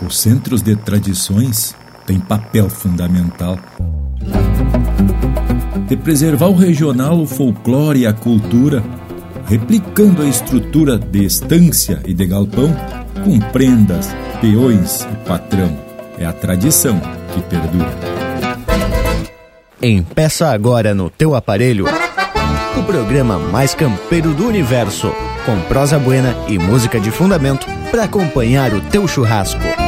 Os centros de tradições têm papel fundamental de preservar o regional, o folclore e a cultura, replicando a estrutura de estância e de galpão com prendas, peões e patrão. É a tradição que perdura. Empeça agora no teu aparelho o programa mais campeiro do universo, com prosa buena e música de fundamento para acompanhar o teu churrasco.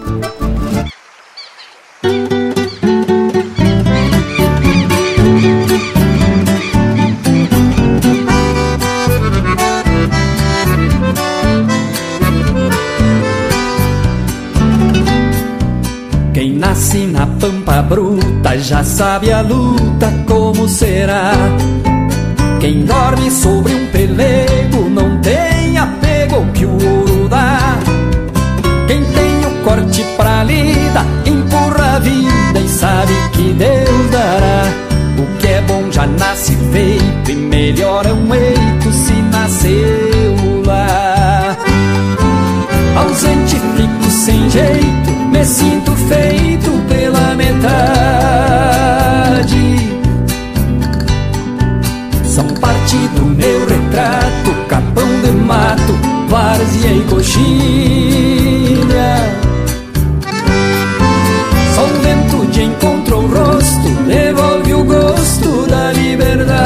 Já sabe a luta como será. Quem dorme sobre um pelego não tem apego que o ouro dá. Quem tem o corte pra lida empurra a vida e sabe que Deus dará. O que é bom já nasce feito e melhora um eito se nasceu lá. Ausente fico sem jeito, mato, várzea e coxilha. Só o vento de encontro o rosto, devolve o gosto da liberdade.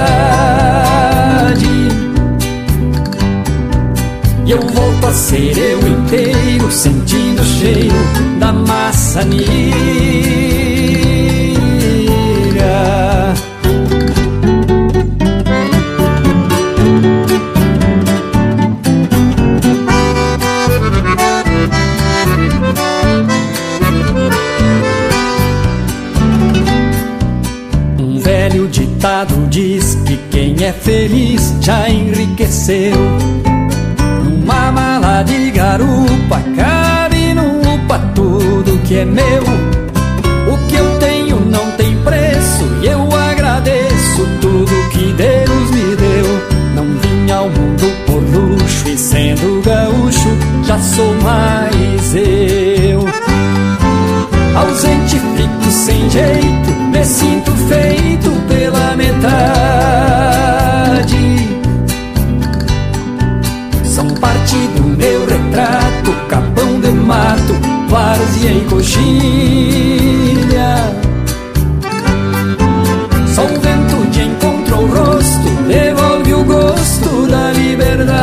E eu volto a ser eu inteiro, sentindo o cheiro da maçanilha. Numa mala de garupa cabe no upa tudo que é meu. O que eu tenho não tem preço e eu agradeço tudo que Deus me deu. Não vim ao mundo por luxo e sendo gaúcho já sou mais eu. Ausente fico sem jeito, coxilha. Só o vento de encontro o rosto, devolve o gosto da liberdade.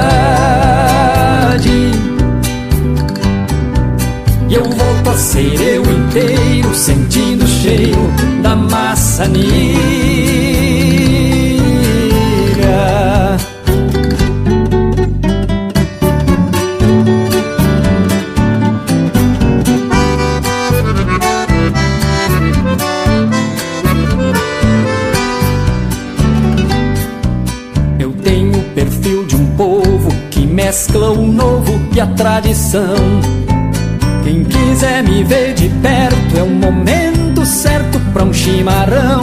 E eu volto a ser eu inteiro, sentindo o cheiro da maçanilha. Eu tenho o perfil de um povo que mescla o novo e a tradição. Quem quiser me ver de perto é o momento certo pra um chimarrão.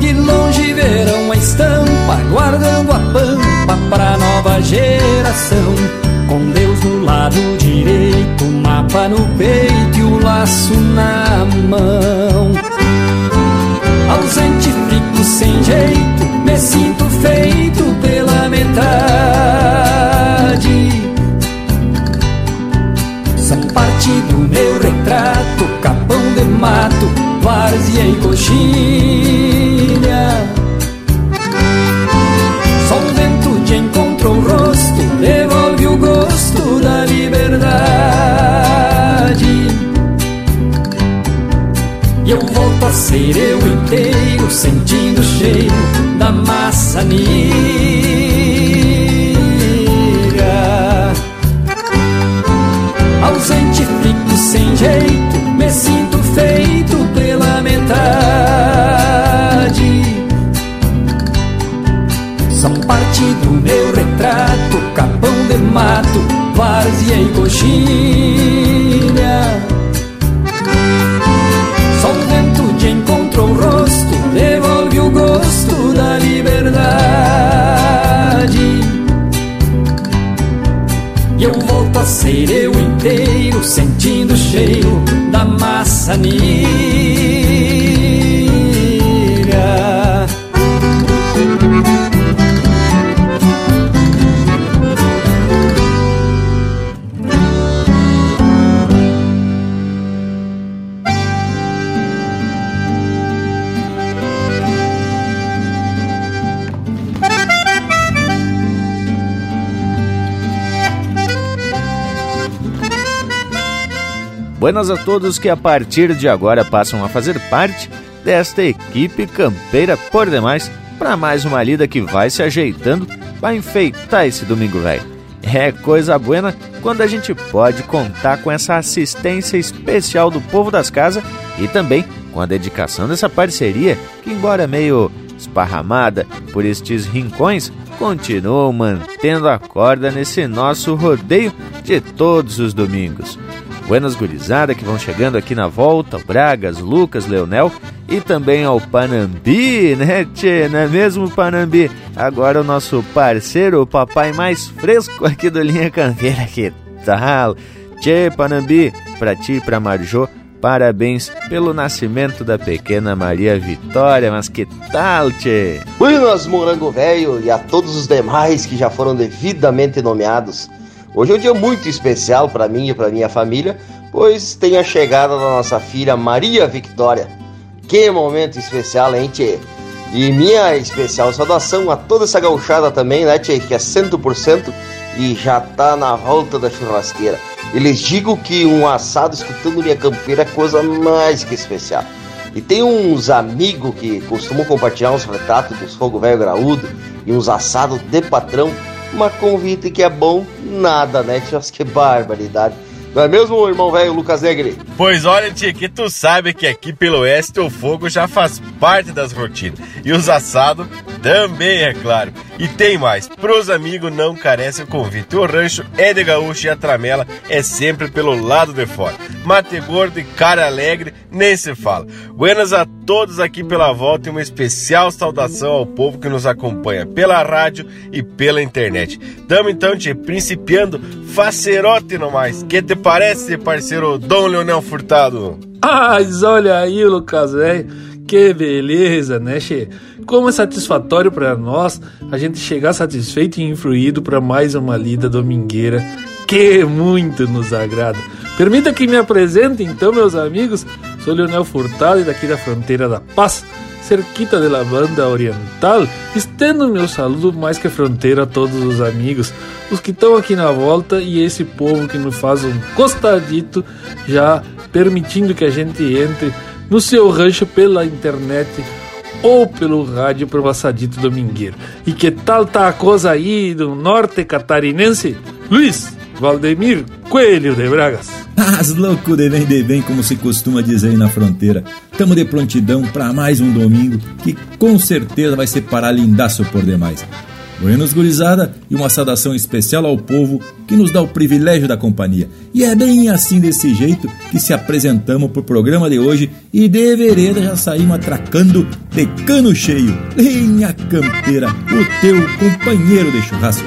De longe verão a estampa, guardando a pampa pra nova geração. Com Deus no lado direito, o mapa no peito e o laço na mão. Ausente fico sem jeito, me sinto feito pela metade. São parte do meu retrato, capão de mato, várzea e coxilha. Só o vento de encontro o rosto, devolve o gosto da liberdade. E eu volto a ser eu inteiro, sentindo o cheiro da maçanilha. Ausente fico sem jeito, me sinto feito pela metade. São parte do meu retrato, capão de mato, várzea e coxilha. Sentindo o cheiro da maçanilha. Buenas a todos que a partir de agora passam a fazer parte desta equipe campeira por demais para mais uma lida que vai se ajeitando para enfeitar esse domingo velho. É coisa buena quando a gente pode contar com essa assistência especial do povo das casas e também com a dedicação dessa parceria que, embora meio esparramada por estes rincões, continua mantendo a corda nesse nosso rodeio de todos os domingos. Buenas gurizada que vão chegando aqui na volta, o Bragas, Lucas, Leonel e também ao Panambi, né, tchê? Não é mesmo, Panambi? Agora o nosso parceiro, o papai mais fresco aqui do Linha Campeira, que tal? Tchê, Panambi, pra ti e pra Marjô, parabéns pelo nascimento da pequena Maria Vitória, mas que tal, tchê? Buenas, morango velho, e a todos os demais que já foram devidamente nomeados. Hoje é um dia muito especial para mim e para minha família, pois tem a chegada da nossa filha Maria Victória. Que momento especial, hein, tchê? E minha especial saudação a toda essa gauchada também, né, tchê, que é 100% e já tá na volta da churrasqueira. Eles digo que um assado escutando minha campeira é coisa mais que especial. E tem uns amigos que costumam compartilhar uns retratos dos fogo velho graúdo e uns assados de patrão mas convite que é bom, nada, né? Acho que barbaridade. Não é mesmo, irmão velho Lucas Negri? Pois olha, tia, que tu sabe que aqui pelo oeste o fogo já faz parte das rotinas. E os assados também, é claro. E tem mais, pros amigos não carece o convite. O rancho é de gaúcho e a tramela é sempre pelo lado de fora. Mate gordo e cara alegre, nem se fala. Buenas a todos aqui pela volta e uma especial saudação ao povo que nos acompanha pela rádio e pela internet. Tamo então, tia, principiando facerote no mais. Que te parece, parceiro Dom Leonel Furtado? Ah, olha aí, Lucas, velho. Que beleza, né, Che? Como é satisfatório para nós a gente chegar satisfeito e influído para mais uma lida domingueira que muito nos agrada. Permita que me apresente então, meus amigos. Sou Leonel Furtado e daqui da fronteira da Paz, cerquita da banda oriental. Estendo meu saludo mais que fronteira a todos os amigos, os que estão aqui na volta e esse povo que nos faz um costadito, já permitindo que a gente entre no seu rancho pela internet ou pelo rádio pro assadito domingueiro. E que tal tá a coisa aí do norte catarinense? Luiz Valdemir Coelho de Bragas. As louco de bem de bem, como se costuma dizer aí na fronteira. Tamo de prontidão para mais um domingo que com certeza vai ser para lindaço por demais. Buenos gurizada e uma saudação especial ao povo que nos dá o privilégio da companhia. E é bem assim desse jeito que se apresentamos pro programa de hoje e de vereda já saímos atracando de cano cheio. Linha Campeira, o teu companheiro de churrasco.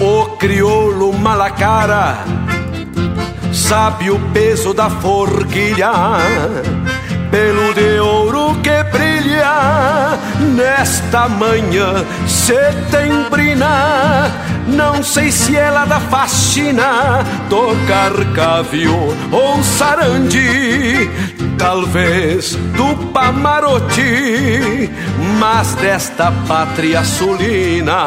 o crioulo malacara sabe o peso da forquilha, pelo de ouro que brilha nesta manhã setembrina. Não sei se ela dá faxina, tocar cavio ou sarandi talvez do Pamaroti, mas desta pátria sulina.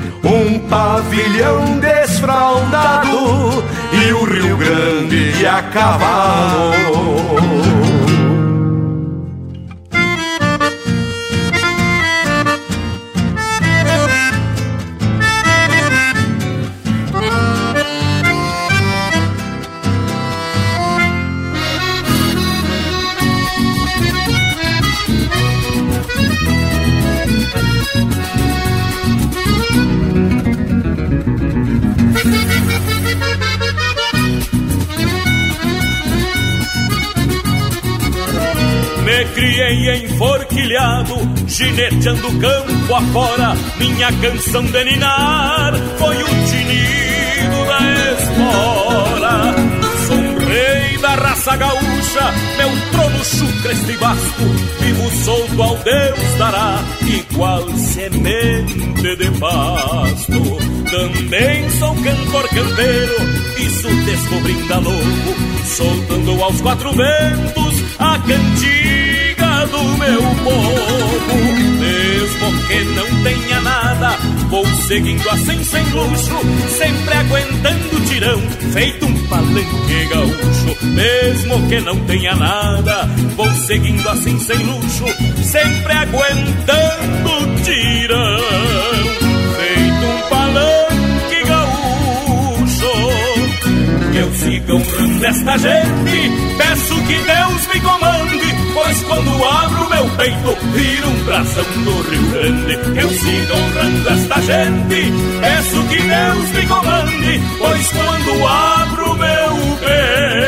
um pavilhão desfraldado e o Rio Grande a cavalo. Criei enforquilhado, gineteando campo afora. Minha canção de ninar foi o tinido da espora. Sou rei da raça gaúcha, meu trono chucra este vasto. Vivo solto ao Deus dará, igual semente de pasto. Também sou cantor campeiro, isso descobrindo a lobo, soltando aos quatro ventos a meu povo. Mesmo que não tenha nada, vou seguindo assim sem luxo, sempre aguentando o tirão, feito um palanque gaúcho. Mesmo que não tenha nada, vou seguindo assim sem luxo, sempre aguentando o tirão, eu siga honrando esta gente, peço que Deus me comande Pois quando abro meu peito, viro um brasão do Rio Grande. Eu sigo honrando esta gente, peço que Deus me comande. Pois quando abro meu peito,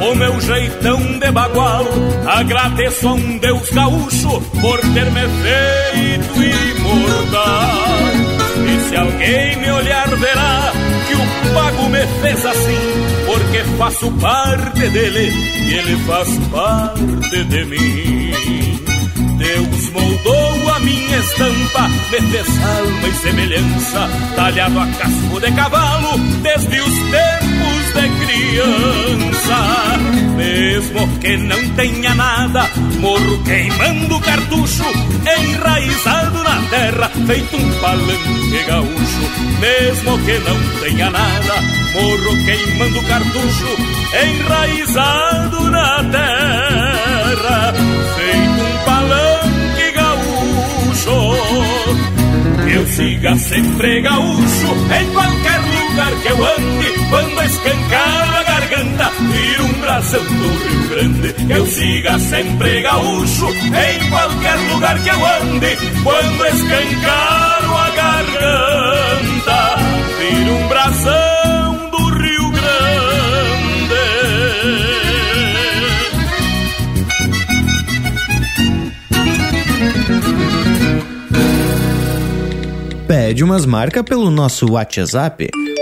o meu jeitão de bagual. Agradeço a um Deus gaúcho por ter me feito imortal. E se alguém me olhar, verá que o pago me fez assim, porque faço parte dele e ele faz parte de mim. Deus moldou a minha estampa, me fez alma e semelhança, talhado a casco de cavalo, desde os tempos de criança. Mesmo que não tenha nada, morro queimando cartucho, enraizado na terra, feito um palanque gaúcho. Mesmo que não tenha nada, morro queimando cartucho, enraizado na terra, feito um palanque gaúcho. Eu siga sempre gaúcho em qualquer lugar que eu ande, quando escancar a garganta, vira um brasão do Rio Grande. Eu siga sempre gaúcho em qualquer lugar que eu ande, quando escancar a garganta, vira um brasão do Rio Grande. Pede umas marcas pelo nosso WhatsApp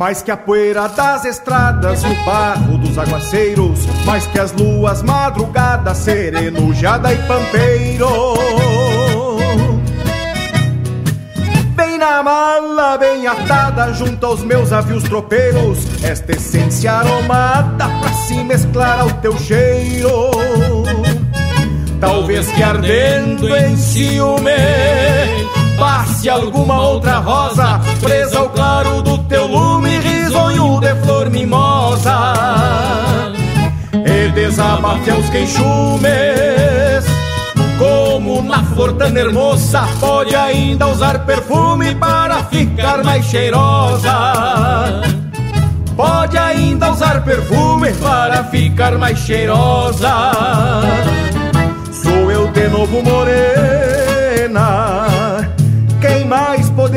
Mais que a poeira das estradas o barro dos aguaceiros, mais que as luas madrugadas, sereno, jada e pampeiro. Bem na mala, bem atada, junto aos meus avios tropeiros, esta essência aromada pra se mesclar ao teu cheiro. Talvez que ardendo em ciúme passe alguma outra rosa presa ao claro do teu lume, risonho de flor mimosa. E desabafe aos queixumes, como na flor tão hermosa, pode ainda usar perfume para ficar mais cheirosa. Pode ainda usar perfume para ficar mais cheirosa. Sou eu de novo morena.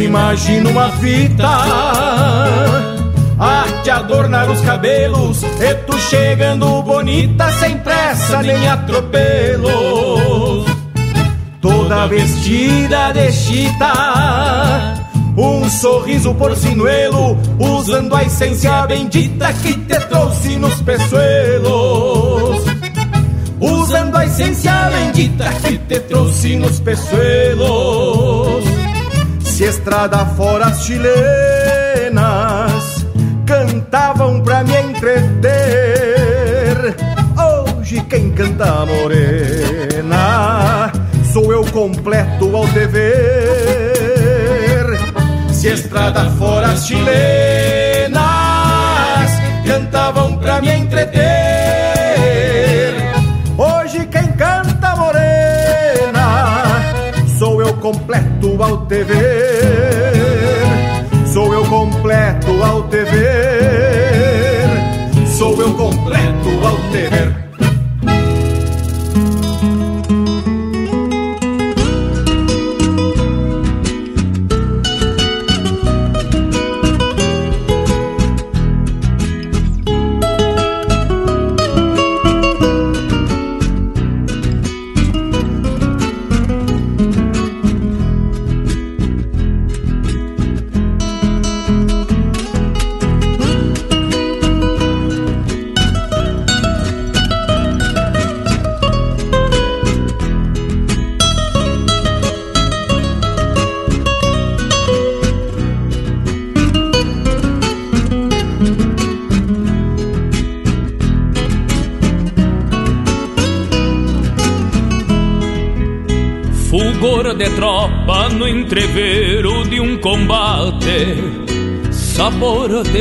imagino uma fita. A te adornar os cabelos E tu chegando bonita sem pressa nem atropelos. Toda vestida de chita Um sorriso porcinuelo Usando a essência bendita que te trouxe nos peçoelos Usando a essência bendita que te trouxe nos peçoelos Se estrada fora as chilenas cantavam pra me entreter. Hoje quem canta morena sou eu completo ao dever. Se estrada fora as chilenas cantavam pra me entreter. Hoje quem canta morena sou eu completo ao dever. Completo ao te ver. Sou eu completo ao te ver.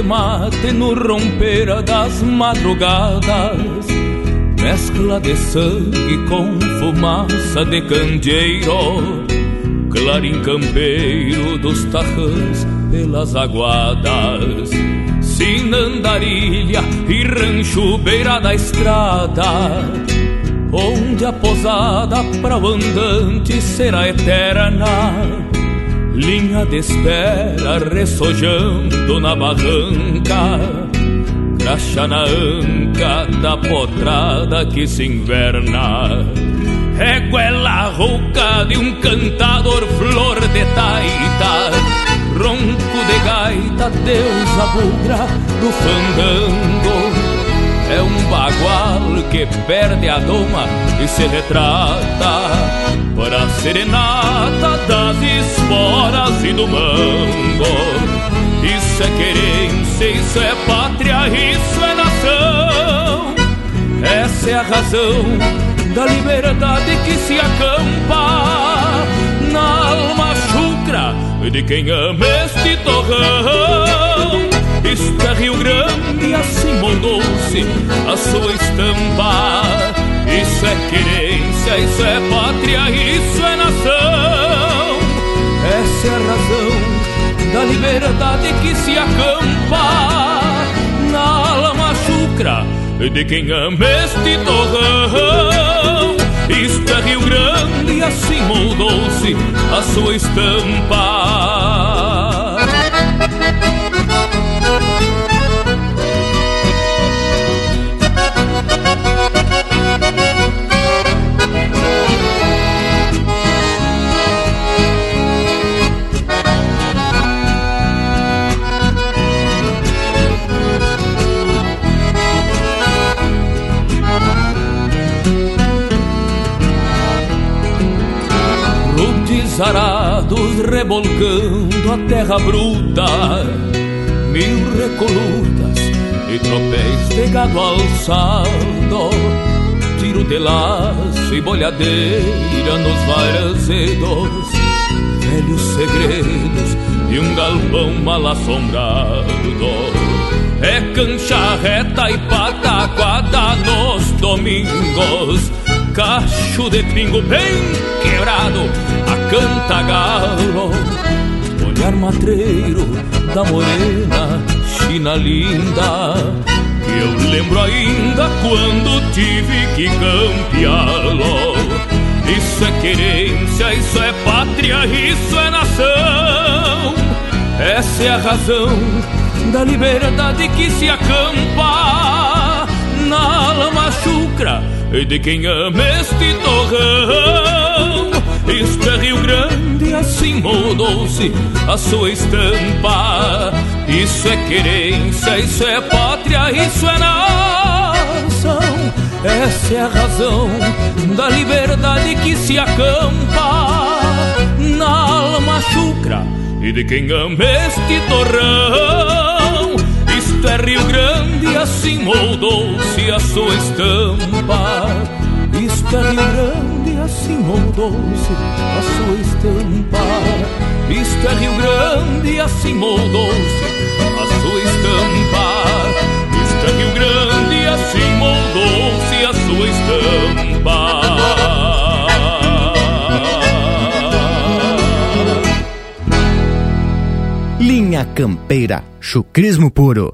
Mate no romper das madrugadas. Mescla de sangue com fumaça de candeeiro. Clarim campeiro dos tarrãs pelas aguadas. Sinandarilha e rancho beira da estrada. Onde a posada para o andante será eterna Linha de espera ressojando na barranca Graxa na anca da potrada que se inverna. Reguela rouca de um cantador flor de taita Ronco de gaita, deusa bugra do fandango. É um bagual que perde a doma e se retrata Para serenata das esporas e do mango. Isso é querência, isso é pátria, isso é nação. Essa é a razão da liberdade que se acampa Na alma chucra de quem ama este torrão. Isto é Rio Grande, assim moldou-se a sua estampa. Isso é isso é pátria, isso é nação. Essa é a razão da liberdade que se acampa na alma chucra de quem ama este torrão. Isto é Rio Grande, assim moldou-se a sua estampa. Arados rebolcando a terra bruta, mil recolutas e tropéis de gado alçado, tiro de laço e bolhadeira nos varzedos, velhos segredos de um galpão mal assombrado. É cancha reta e pataquada nos domingos cacho de pingo bem quebrado a canta galo. Olhar matreiro da morena, china linda. Eu lembro ainda quando tive que campeá-lo. Isso é querência, isso é pátria, isso é nação. Essa é a razão da liberdade que se acampa na lama chucra de quem ama este torrão. Isto é Rio Grande, assim mudou-se a sua estampa. Isso é querência, isso é pátria, isso é nação. Essa é a razão da liberdade que se acampa na alma chucra e de quem ama este torrão. Isto é Rio Grande, assim moldou-se a sua estampa. É Rio Grande, assim moldou-se a sua estampa. Isto é Rio Grande, assim moldou-se a sua estampa. Isto é Rio Grande, assim moldou-se a sua estampa. Linha Campeira, chucrismo puro.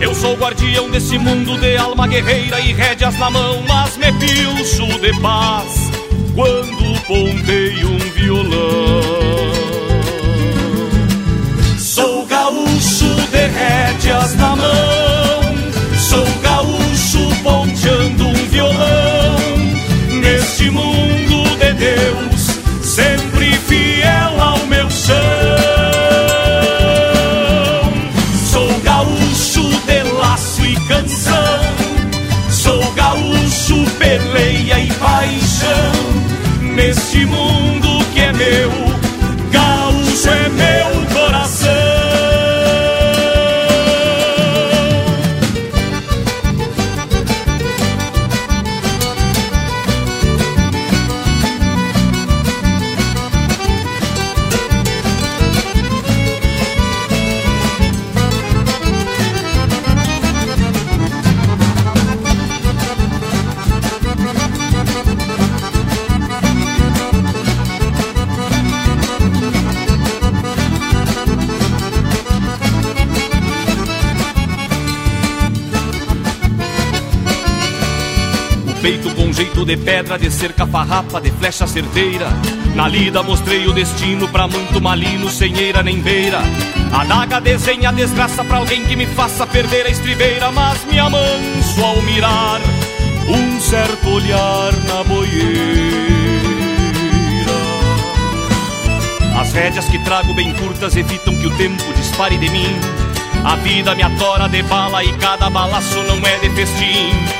Eu sou guardião desse mundo de alma guerreira e rédeas na mão, mas me pilcho de paz quando pontei um violão. Sou gaúcho de rédeas na mão, sou gaúcho ponteando um violão pedra, de cerca farrapa, de flecha certeira. Na lida mostrei o destino pra muito malino, sem eira nem beira. A daga desenha a desgraça pra alguém que me faça perder a estribeira, mas me amanso ao mirar um certo olhar na boieira. As rédeas que trago bem curtas evitam que o tempo dispare de mim. A vida me atora de bala e cada balaço não é de festim.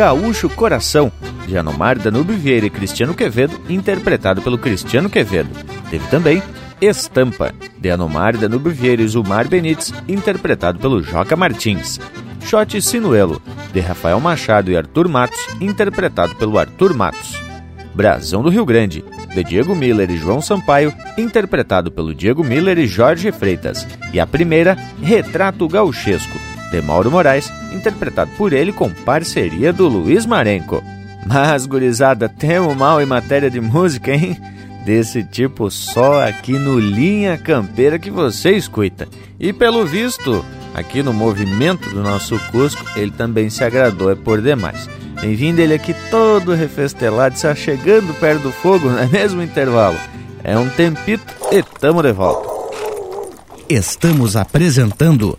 Gaúcho Coração, de Anomar Danube Vieira e Cristiano Quevedo, interpretado pelo Cristiano Quevedo. Teve também Estampa, de Anomar Danube Vieira e Zumar Benites, interpretado pelo Joca Martins. Shot Sinuelo, de Rafael Machado e Arthur Matos, interpretado pelo Arthur Matos. Brasão do Rio Grande, de Diego Miller e João Sampaio, interpretado pelo Diego Miller e Jorge Freitas. E a primeira, Retrato Gauchesco, de Mauro Moraes, interpretado por ele com parceria do Luiz Marenco. Mas, gurizada, temo mal em matéria de música, hein? Desse tipo só aqui no Linha Campeira que você escuta. E pelo visto, aqui no movimento do nosso Cusco, ele também se agradou, é por demais. Bem-vindo ele aqui todo refestelado, já chegando perto do fogo, não é mesmo intervalo? É um tempito e tamo de volta. Estamos apresentando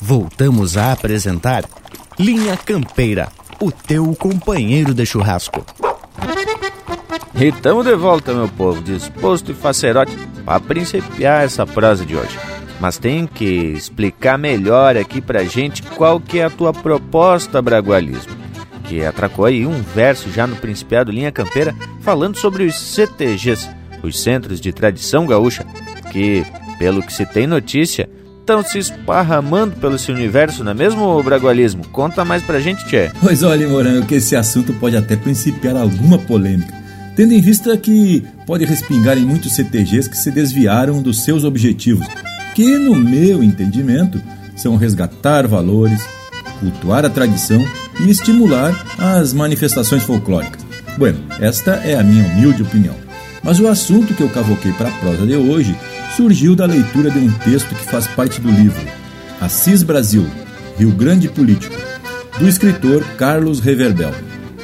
Voltamos a apresentar Linha Campeira, o teu companheiro de churrasco. E de volta, meu povo, disposto e facerote para principiar essa prosa de hoje. Mas tenho que explicar melhor aqui pra gente qual que é a tua proposta, Bragualismo. Que atracou aí um verso já no Principiado Linha Campeira falando sobre os CTGs, os Centros de Tradição Gaúcha, que, pelo que se tem notícia, estão se esparramando pelo esse universo, não é mesmo, Bragualismo? Conta mais pra gente, Tchê. Pois olha, Morango, que esse assunto pode até principiar alguma polêmica, tendo em vista que pode respingar em muitos CTGs que se desviaram dos seus objetivos, que, no meu entendimento, são resgatar valores, cultuar a tradição e estimular as manifestações folclóricas. Bueno, esta é a minha humilde opinião. Mas o assunto que eu cavoquei para a prosa de hoje surgiu da leitura de um texto que faz parte do livro Assis Brasil, Rio Grande Político, do escritor Carlos Reverbel.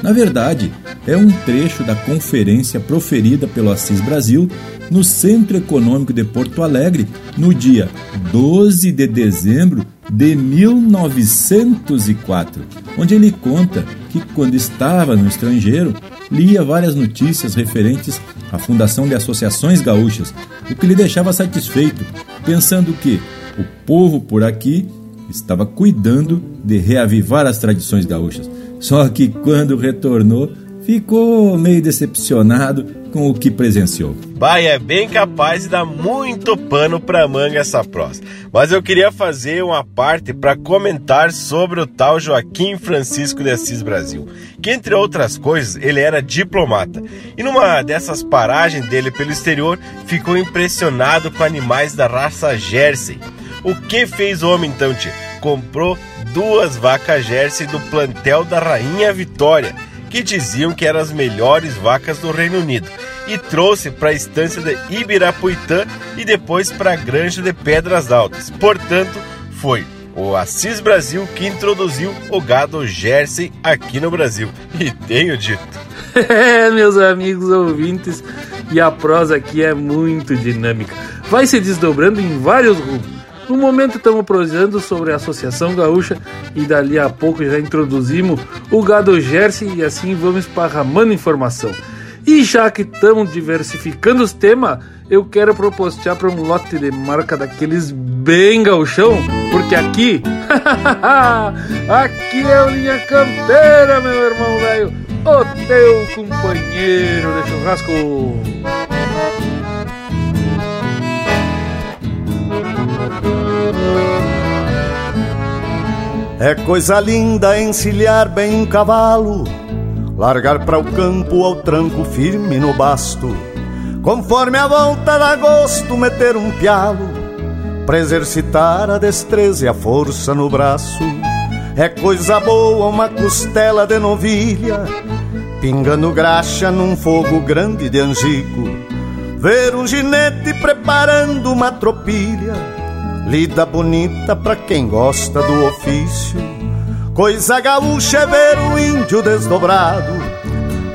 Na verdade, é um trecho da conferência proferida pelo Assis Brasil no Centro Econômico de Porto Alegre no dia 12 de dezembro de 1904, onde ele conta que, quando estava no estrangeiro, lia várias notícias referentes à fundação de associações gaúchas, o que lhe deixava satisfeito, pensando que o povo por aqui estava cuidando de reavivar as tradições gaúchas. Só que quando retornou, ficou meio decepcionado com o que presenciou. Vai, é bem capaz de dar muito pano pra manga essa prosa. Mas eu queria fazer uma parte para comentar sobre o tal Joaquim Francisco de Assis Brasil, que entre outras coisas, ele era diplomata. E numa dessas paragens dele pelo exterior, ficou impressionado com animais da raça Jersey. O que fez o homem então, tio? Comprou duas vacas Jersey do plantel da Rainha Vitória que diziam que eram as melhores vacas do Reino Unido, e trouxe para a estância de Ibirapuitã e depois para a granja de Pedras Altas. Portanto, foi o Assis Brasil que introduziu o gado Jersey aqui no Brasil. E tenho dito. É, meus amigos ouvintes, e a prosa aqui é muito dinâmica. Vai se desdobrando em vários rumos. No momento estamos prosando sobre a Associação Gaúcha e dali a pouco já introduzimos o gado Jersey e assim vamos esparramando informação. E já que estamos diversificando os temas, eu quero propostear para um lote de marca daqueles bem gauchão, porque aqui, aqui é o Linha Campeira, meu irmão velho, o teu companheiro de churrasco. É coisa linda encilhar bem um cavalo, largar para o campo ao tranco firme no basto, conforme a volta da gosto meter um pialo, para exercitar a destreza e a força no braço. É coisa boa uma costela de novilha, pingando graxa num fogo grande de angico, ver um ginete preparando uma tropilha Lida bonita pra quem gosta do ofício. Coisa gaúcha é ver o índio desdobrado.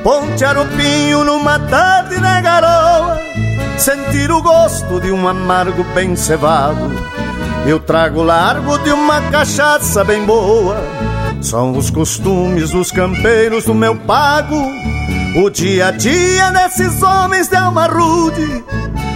Ponte arupinho numa tarde na garoa. Sentir o gosto de um amargo bem cevado. Eu trago largo de uma cachaça bem boa. São os costumes dos campeiros do meu pago. O dia a dia desses homens de alma rude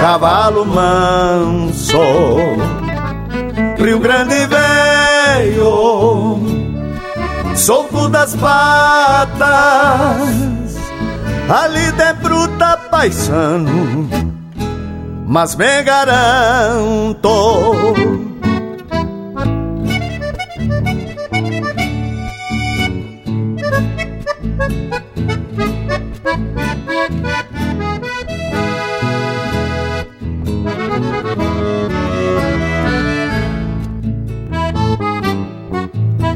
cavalo manso. Rio Grande veio, solto das patas, ali de bruta paisano, mas me garanto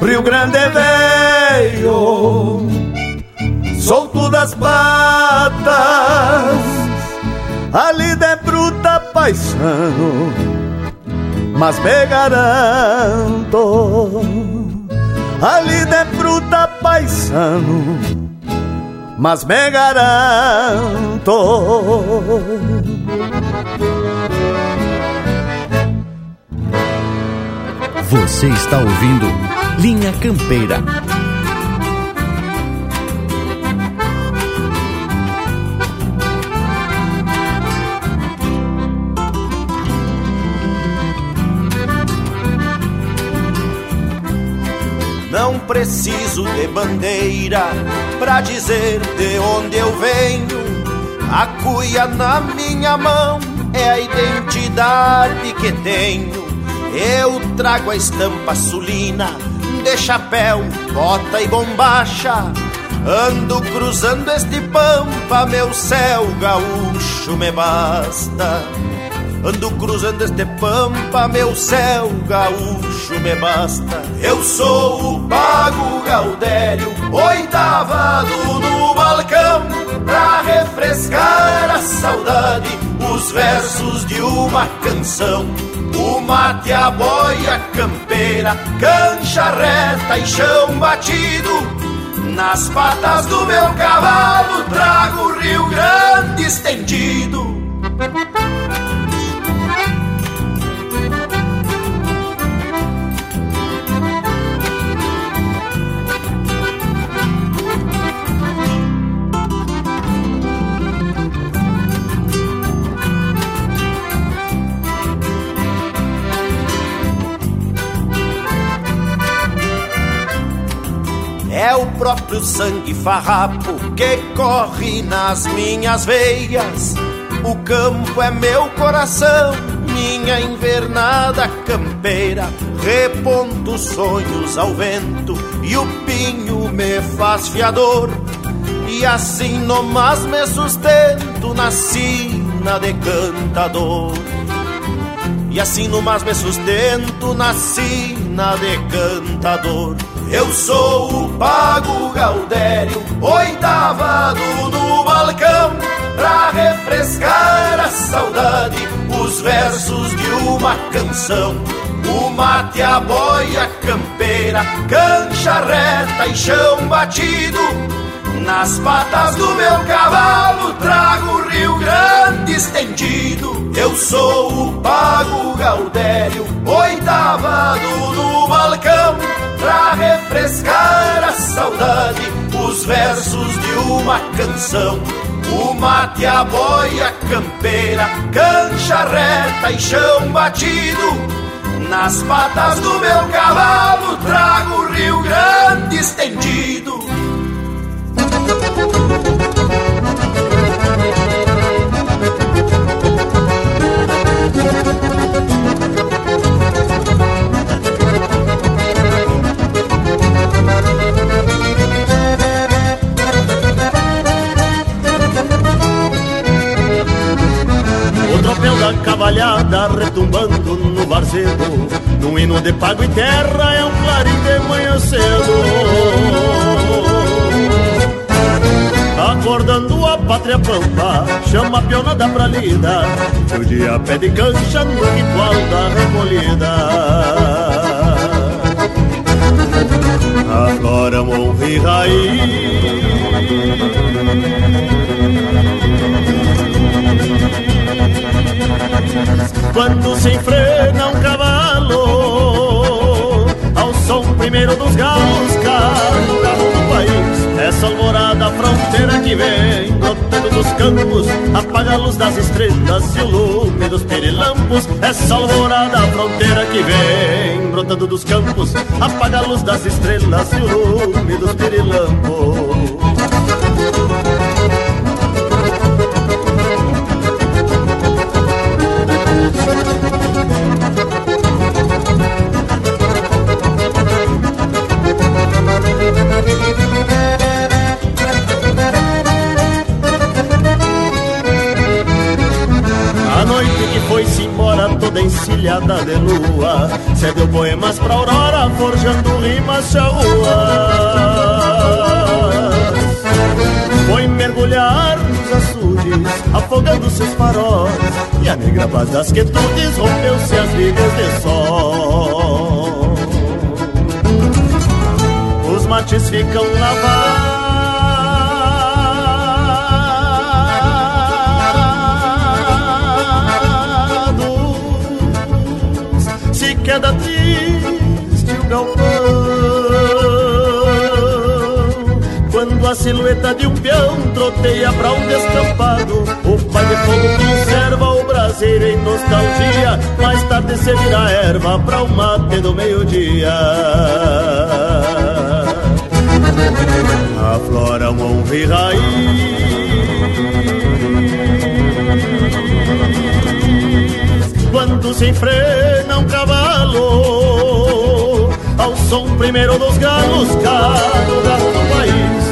Rio Grande veio, solto das patas, ali de bruta paisano, mas me garanto, ali de bruta paisano, mas me garanto. Você está ouvindo Linha Campeira. Não preciso de bandeira pra dizer de onde eu venho. A cuia na minha mão é a identidade que tenho. Eu trago a estampa sulina de chapéu, bota e bombacha. Ando cruzando este pampa, meu céu gaúcho me basta. Ando cruzando este pampa, meu céu gaúcho me basta. Eu sou o Pago Gaudério, oitavado no balcão, pra refrescar a saudade, os versos de uma canção. O mate, a boia campeira, cancha reta e chão batido. Nas patas do meu cavalo trago o Rio Grande estendido. É o próprio sangue farrapo que corre nas minhas veias. O campo é meu coração, minha invernada campeira. Reponto sonhos ao vento e o pinho me faz fiador. E assim nomás me sustento na sina de cantador. E assim nomás me sustento na sina de cantador. Eu sou o Pago Gaudério, oitavado no balcão, pra refrescar a saudade, os versos de uma canção. O mate, a boia campeira, cancha reta e chão batido. Nas patas do meu cavalo trago o Rio Grande estendido. Eu sou o Pago Gaudério, oitavado no balcão, pra refrescar a saudade, os versos de uma canção. O mate, a boia campeira, cancha reta e chão batido. Nas patas do meu cavalo trago o Rio Grande estendido. No Num hino de pago e terra é um clarim de manhã cedo. Acordando a pátria pampa, chama a pionada pra lida. O dia pede cancha no ritual da recolhida. Aflora honra e raiz Quando se enfrena um cavalo Ao som primeiro dos galos Cada do país essa alvorada fronteira que vem brotando dos campos, apaga a luz das estrelas e o lume dos pirilampos. Essa alvorada fronteira que vem brotando dos campos, apaga a luz das estrelas e o lume dos pirilampos. A noite que foi-se embora toda encilhada de lua Cedeu poemas pra aurora, forjando rimas charuas Foi mergulhar afogando seus faróis E a negra paz das quietudes rompeu-se as vigas de sol. Os mates ficam lavados se queda triste o galpão a silhueta de um peão troteia pra um descampado. O pai de fogo conserva o braseiro em nostalgia Mais tarde se vira erva pra o mate do meio-dia. Aflora um honra e raiz. Quando se enfrena um cavalo Ao som primeiro dos galos Cado gato do país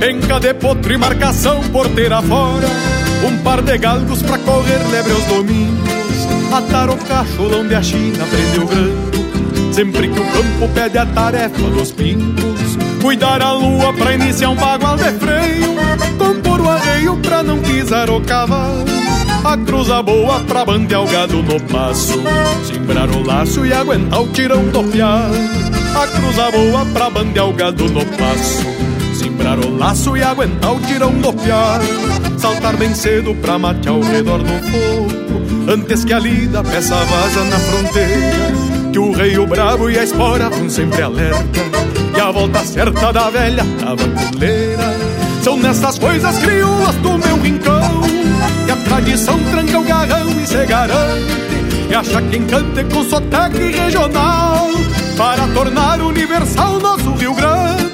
Penca de potro e marcação porteira fora Um par de galgos pra correr lebre aos domingos. Atar o cacholão de a China prende o granco. Sempre que o campo pede a tarefa dos pingos Cuidar a lua pra iniciar um bagual de freio. Compor o arreio pra não pisar o cavalo. A cruza boa pra bandear o gado no passo. Simbrar o laço e aguentar o tirão do piar. A cruza boa pra bandear o gado no passo Simbrar o laço e aguentar o tirão do piar. Saltar bem cedo pra matear ao redor do fogo Antes que a lida peça vaza na fronteira. Que o rei, o bravo e a espora vão sempre alerta. E a volta certa da velha tabanculeira São nessas coisas crioulas do meu rincão que a tradição tranca o garrão e se garante E acha quem cante com sotaque regional Para tornar universal nosso Rio Grande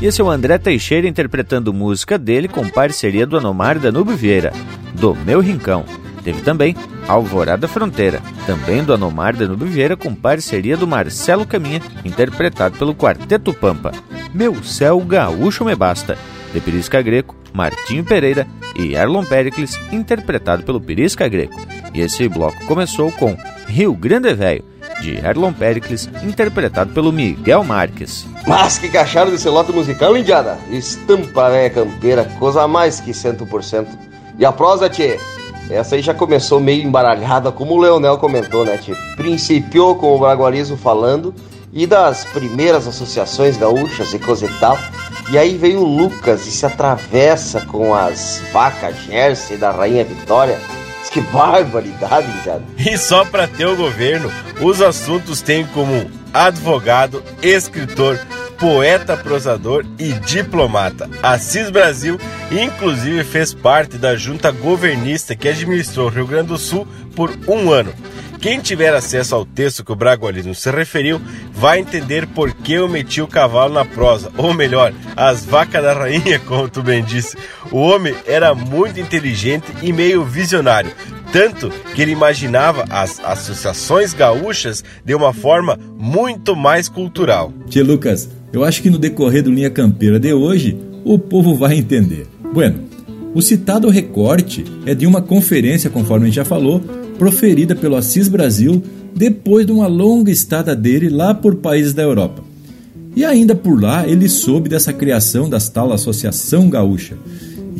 E esse é o André Teixeira interpretando música dele com parceria do Anomar Danube Vieira, do Meu Rincão. Teve também Alvorada Fronteira, também do Anomar Danube Vieira com parceria do Marcelo Caminha, interpretado pelo Quarteto Pampa. Meu Céu Gaúcho Me Basta, de Pirisca Greco, Martinho Pereira e Erlon Pericles, interpretado pelo Pirisca Greco. E esse bloco começou com Rio Grande Velho, de Erlon Pericles, interpretado pelo Miguel Marques. Mas que cacharam desse lote musical, indiada! Estampa velha campeira, coisa mais que 100%. E a prosa, tchê? Essa aí já começou meio embaralhada, como o Leonel comentou, né, tchê? Principiou com o Bragualismo falando e das primeiras associações gaúchas e coisa e tal. E aí vem o Lucas e se atravessa com as vacas Jersey da Rainha Vitória. Que barbaridade, cara. E só para ter o governo, os assuntos têm como advogado, escritor, poeta, prosador e diplomata. Assis Brasil, inclusive, fez parte da junta governista que administrou o Rio Grande do Sul por um ano. Quem tiver acesso ao texto que o Bragualismo se referiu vai entender por que eu meti o cavalo na prosa, ou melhor, as vacas da rainha, como tu bem disse. O homem era muito inteligente e meio visionário, tanto que ele imaginava as associações gaúchas de uma forma muito mais cultural. Tia Lucas, eu acho que no decorrer do Linha Campeira de hoje, o povo vai entender. Bueno, o citado recorte é de uma conferência, conforme a gente já falou, proferida pelo Assis Brasil depois de uma longa estada dele lá por países da Europa. E ainda por lá ele soube dessa criação das tal Associação Gaúcha,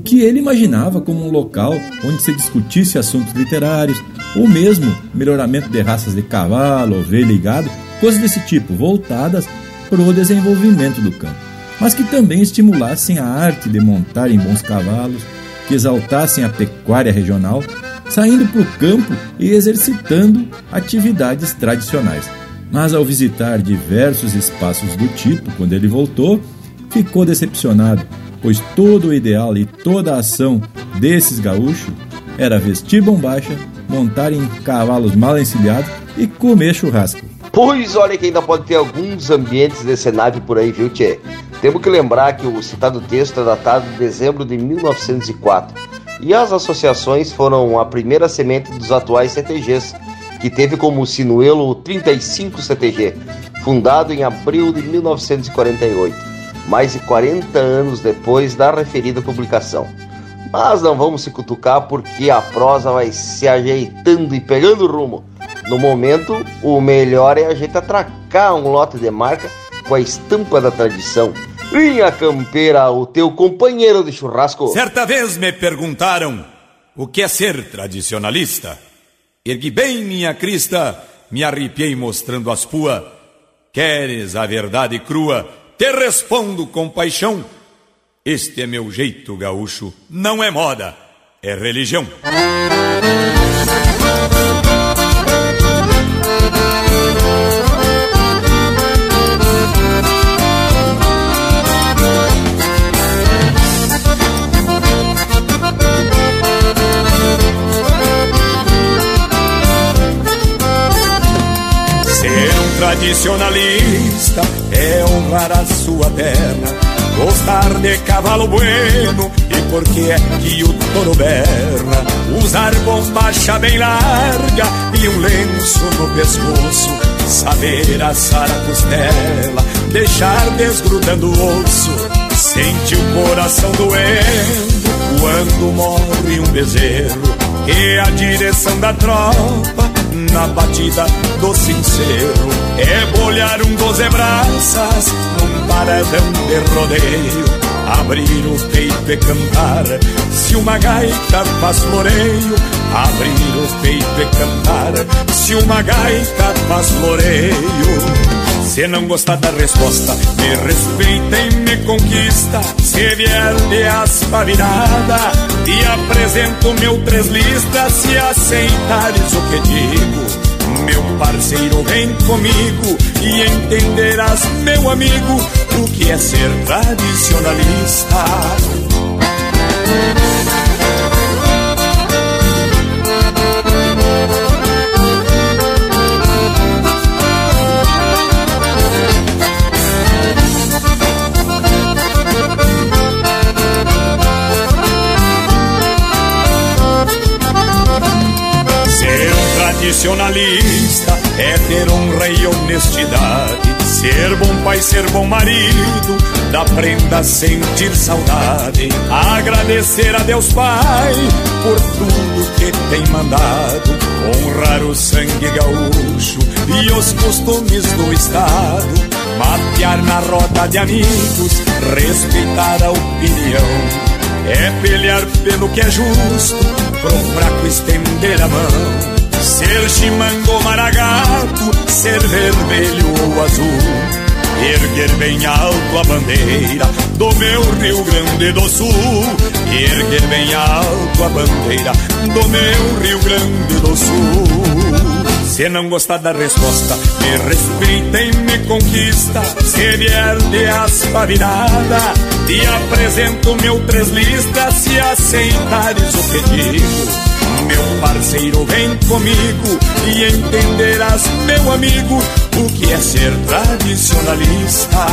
que ele imaginava como um local onde se discutisse assuntos literários, ou mesmo melhoramento de raças de cavalo, ovelha e gado, coisas desse tipo, voltadas para o desenvolvimento do campo, mas que também estimulassem a arte de montar em bons cavalos, que exaltassem a pecuária regional saindo para o campo e exercitando atividades tradicionais. Mas ao visitar diversos espaços do tipo, quando ele voltou, ficou decepcionado, pois todo o ideal e toda a ação desses gaúchos era vestir bombacha, montar em cavalos mal encilhados e comer churrasco. Pois olha que ainda pode ter alguns ambientes desse nave por aí, viu, Tchê? Temos que lembrar que o citado texto é datado de dezembro de 1904 e as associações foram a primeira semente dos atuais CTGs, que teve como sinuelo o 35 CTG, fundado em abril de 1948, mais de 40 anos depois da referida publicação. Mas não vamos se cutucar porque a prosa vai se ajeitando e pegando rumo. No momento, o melhor é a gente atracar um lote de marca com a estampa da tradição Linha Campeira, o teu companheiro de churrasco. Certa vez me perguntaram o que é ser tradicionalista. Ergui bem minha crista, me arrepiei mostrando as puas. Queres a verdade crua? Te respondo com paixão. Este é meu jeito gaúcho, não é moda, é religião. Tradicionalista é honrar a sua terra, gostar de cavalo bueno e porque é que o touro berra, usar bombacha bem larga e um lenço no pescoço. Saber assar a costela, deixar desgrudando o osso. Sente o coração doendo quando morre um bezerro. E a direção da tropa na batida do sincero é bolhar um doze braças num paradão de rodeio abrir o peito e cantar. Se uma gaita faz floreio, abrir o peito e cantar. Se uma gaita faz floreio. Se não gostar da resposta, me respeita e me conquista. Se vier de aspa virada, te apresento meu três listas. Se aceitares o que digo, meu parceiro, vem comigo e entenderás, meu amigo, o que é ser tradicionalista. Tradicionalista é ter honra e honestidade, ser bom pai, ser bom marido, da prenda sentir saudade, agradecer a Deus Pai por tudo que tem mandado, honrar o sangue gaúcho e os costumes do estado, matear na roda de amigos, respeitar a opinião, é pelear pelo que é justo, pro fraco estender a mão Ser chimango maragato, ser vermelho ou azul Erguer bem alto a bandeira do meu Rio Grande do Sul Erguer bem alto a bandeira do meu Rio Grande do Sul. Se não gostar da resposta, me respeita e me conquista. Se vier de aspa virada, te apresento meu três listas. Se aceitares o pedido meu parceiro, vem comigo e entenderás, meu amigo, o que é ser tradicionalista.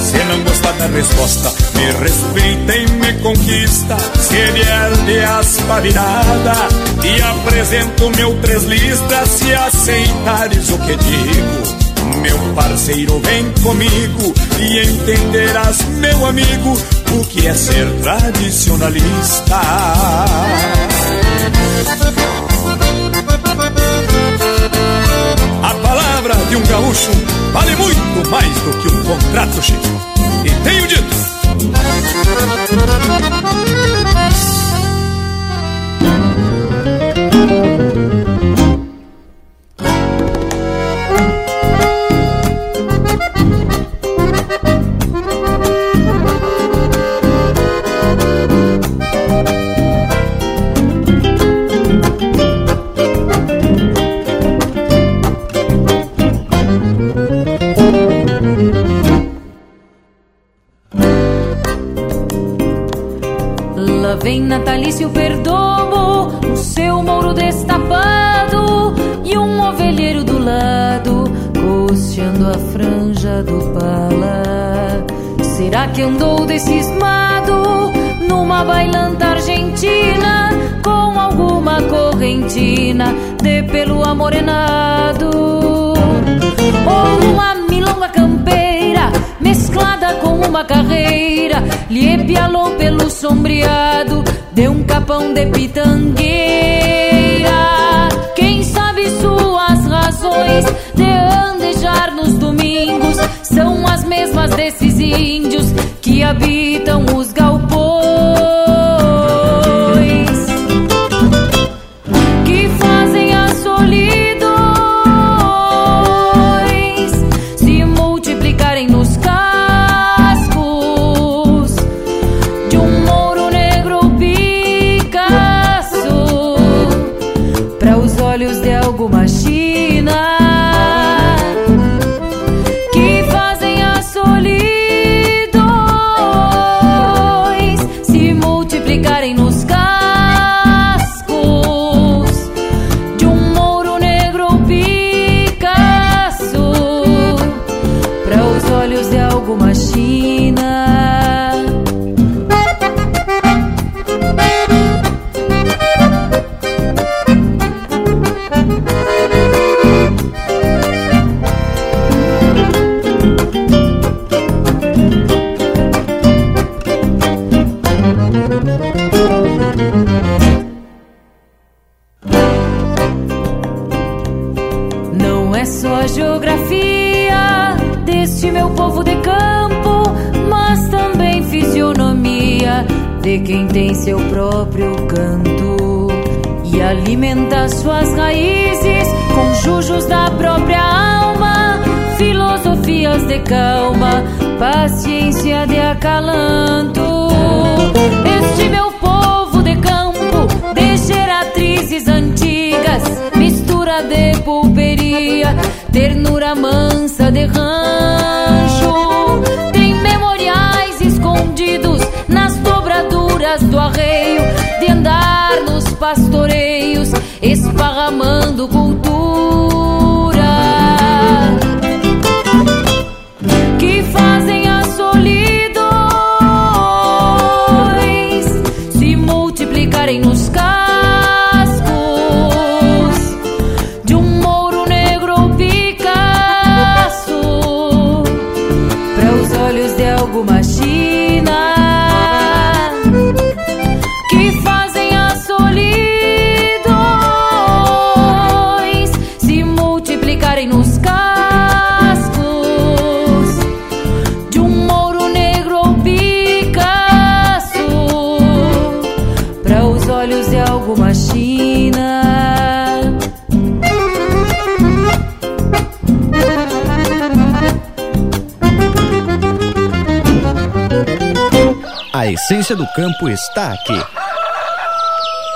Se não gostar da resposta, me respeita e me conquista. Se vier de aspa virada, te apresento meu três listas. Se aceitares o que digo, meu parceiro, vem comigo e entenderás, meu amigo, o que é ser tradicionalista. A palavra de um gaúcho vale muito mais do que um contrato, Chico. E tenho dito. Que andou descismado numa bailanta argentina com alguma correntina de pelo amorenado? Ou uma milonga campeira mesclada com uma carreira, lhe pialou pelo sombreado de um capão de pitangueira. Quem sabe suas razões de andejar nos domingos são as mesmas desses índios habitam os de quem tem seu próprio canto e alimenta suas raízes com jujos da própria alma, filosofias de calma, paciência de acalanto. Este meu povo de campo, de geratrizes antigas, mistura de pulperia, ternura mansa de rancho. Essência do campo está aqui.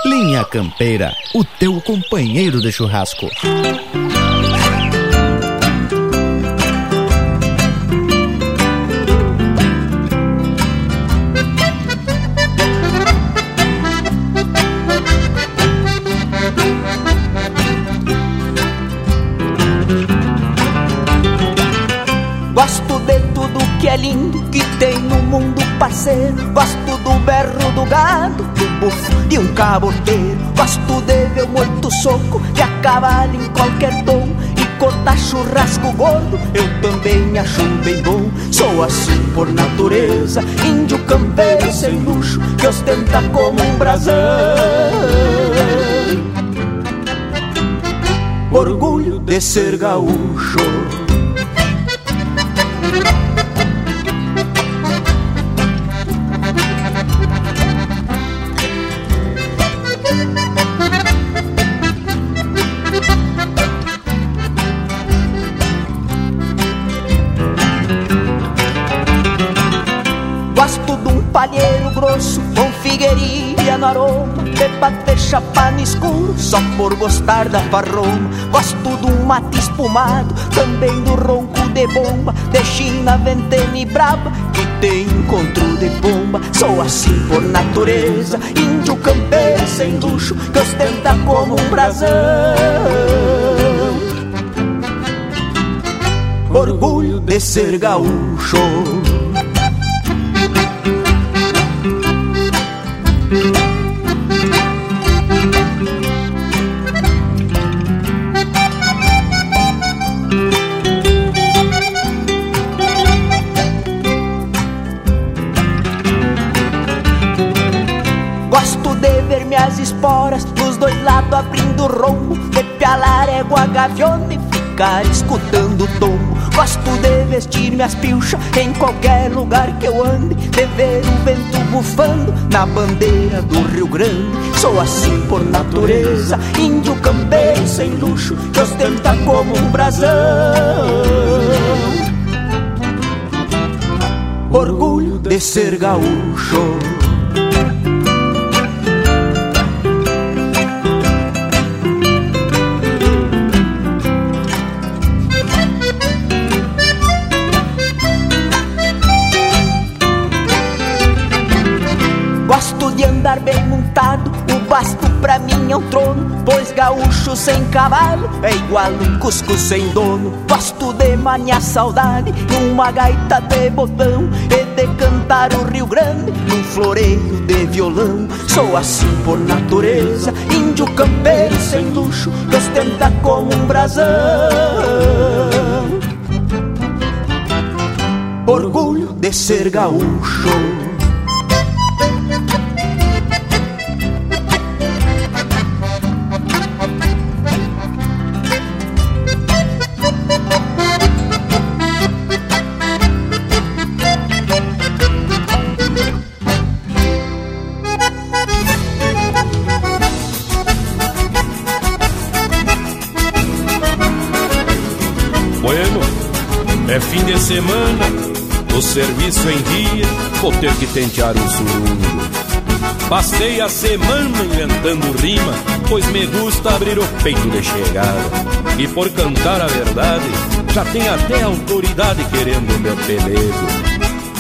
Linha Campeira, o teu companheiro de churrasco. Gosto de tudo que é lindo que tem parceiro. Gosto do berro do gado, do bufo de um caboteiro. Gosto de ver muito soco que acaba em qualquer tom. E cortar churrasco gordo, eu também acho bem bom. Sou assim por natureza, índio campeiro sem luxo, que ostenta como um brasão. Orgulho de ser gaúcho. Figueirinha no aroma De bater chapa no escuro só por gostar da farroma Gosto um mate espumado, também do ronco de bomba De China, ventena e braba, que tem encontro de bomba. Sou assim por natureza, índio campeiro sem luxo Que ostenta como um brasão. Orgulho de ser gaúcho ficar escutando o tombo. Gosto de vestir minhas pilchas em qualquer lugar que eu ande, de ver o vento bufando na bandeira do Rio Grande. Sou assim por natureza, índio campeiro sem luxo, que ostenta como um brasão. Orgulho de ser gaúcho. Sem cavalo é igual um cusco sem dono. Gosto de maniar saudade numa gaita de botão e de cantar o Rio Grande num floreio de violão. Sou assim por natureza, índio campeiro sem luxo, que ostenta como um brasão. Orgulho de ser gaúcho. Semana, o serviço em dia, vou ter que tentear um surungo. Passei a semana inventando rima, pois me gusta abrir o peito de chegada. E por cantar a verdade, já tem até autoridade querendo meu pelego.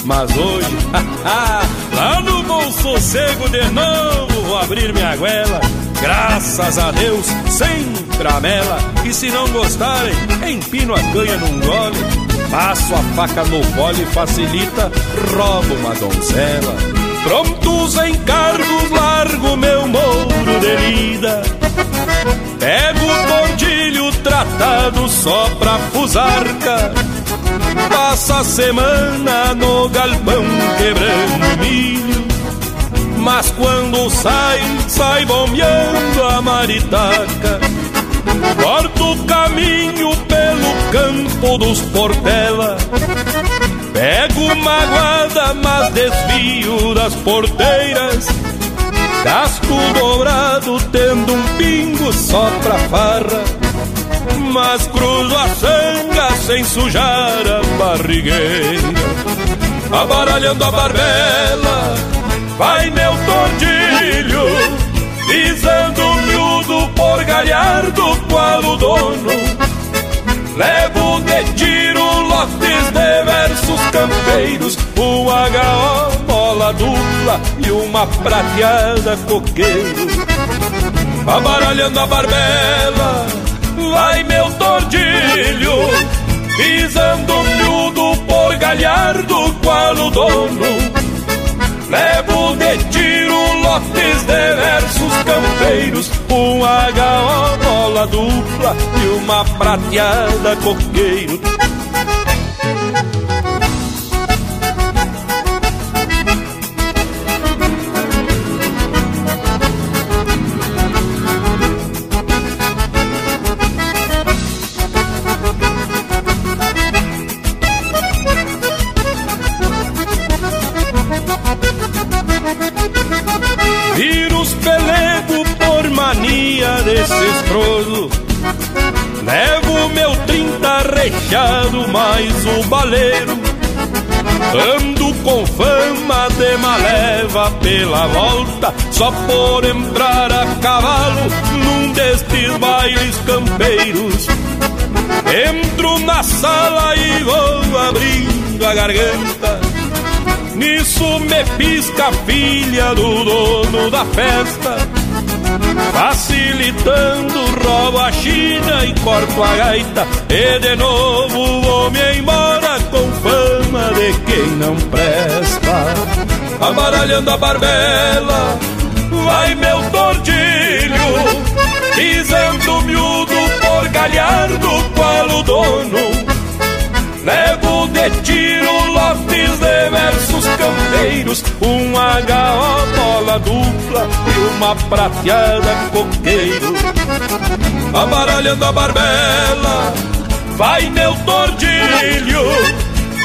Mas hoje, lá no bom sossego de novo, vou abrir minha goela. Graças a Deus, sem tramela. E se não gostarem, empino a canha num gole. Passo a faca no fole e facilita, roubo uma donzela. Prontos encargos, largo meu mouro de lida. Pego o tordilho tratado só pra fusarca Passa a semana no galpão quebrando milho Mas quando sai, sai bombeando a maritaca Corto o caminho pelo campo dos Portela Pego uma guarda, mas desvio das porteiras Casco dobrado, tendo um pingo só pra farra mas cruzo a sanga sem sujar a barrigueira. Abaralhando a barbela, vai meu tordilho, pisando miúdo por galhardo qual o dono. Levo de tiro lotes de versos campeiros, um HO, bola dupla e uma prateada coqueiro. Abaralhando a barbela, vai meu tordilho, pisando miúdo por galhardo qual o dono. Levo de tiro lotes de versos campeiros, um HO bola dupla e uma prateada coqueiro. Desestroso. Levo meu trinta rechado mais o baleiro. Ando com fama de maleva pela volta, só por entrar a cavalo num destes bailes campeiros. Entro na sala e vou abrindo a garganta. Nisso me pisca a filha do dono da festa Facilitando, roubo a China e corto a gaita E de novo vou me embora com fama de quem não presta. Amaralhando a barbela, vai meu tordilho Pisando miúdo por galhardo qual o dono Levo de tiro lotes de versos campeiros Um HO bola dupla e uma prateada coqueiro. Abaralhando a barbela, vai meu tordilho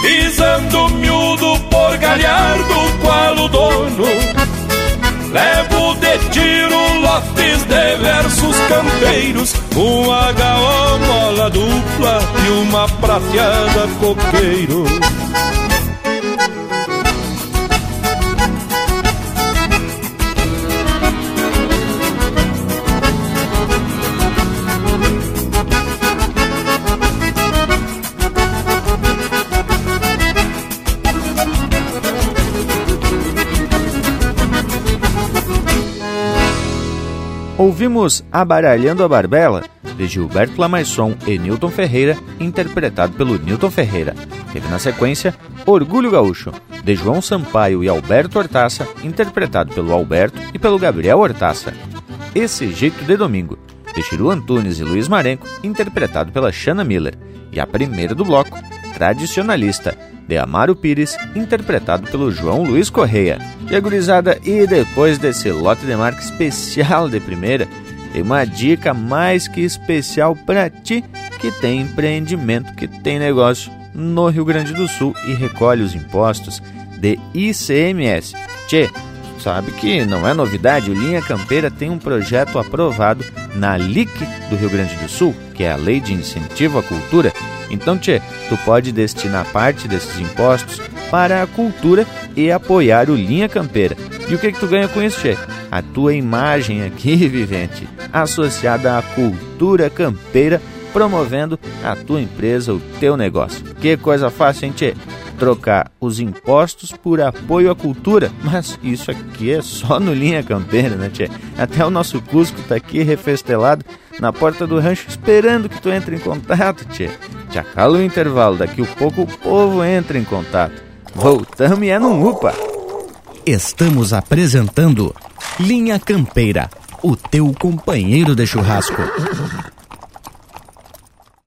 Pisando miúdo por galhardo qual o dono? Levo tiro lotes de versos campeiros Um HO mola dupla e uma prateada coqueiro Ouvimos Abaralhando a Barbela, de Gilberto Lamaisson e Newton Ferreira, interpretado pelo Newton Ferreira. Teve na sequência Orgulho Gaúcho, de João Sampaio e Alberto Hortaça, interpretado pelo Alberto e pelo Gabriel Hortaça. Esse Jeito de Domingo, de Chiru Antunes e Luiz Marenco, interpretado pela Shanna Miller. E a primeira do bloco, Tradicionalista, de Amaro Pires, interpretado pelo João Luiz Correia. E a e depois desse lote de marca especial de primeira, tem uma dica mais que especial para ti que tem empreendimento, que tem negócio no Rio Grande do Sul e recolhe os impostos de ICMS. Tchê, sabe que não é novidade, o Linha Campeira tem um projeto aprovado na LIC do Rio Grande do Sul, que é a Lei de Incentivo à Cultura. Então, tchê, tu pode destinar parte desses impostos para a cultura e apoiar o Linha Campeira. E o que, que tu ganha com isso, tchê? A tua imagem aqui, vivente, associada à cultura campeira, promovendo a tua empresa, o teu negócio. Que coisa fácil, hein, tchê? Trocar os impostos por apoio à cultura. Mas isso aqui é só no Linha Campeira, né, Tchê? Até o nosso Cusco tá aqui refestelado na porta do rancho esperando que tu entre em contato, Tchê. Te acala o intervalo, daqui a pouco o povo entra em contato. Voltamos e é no UPA. Estamos apresentando Linha Campeira, o teu companheiro de churrasco.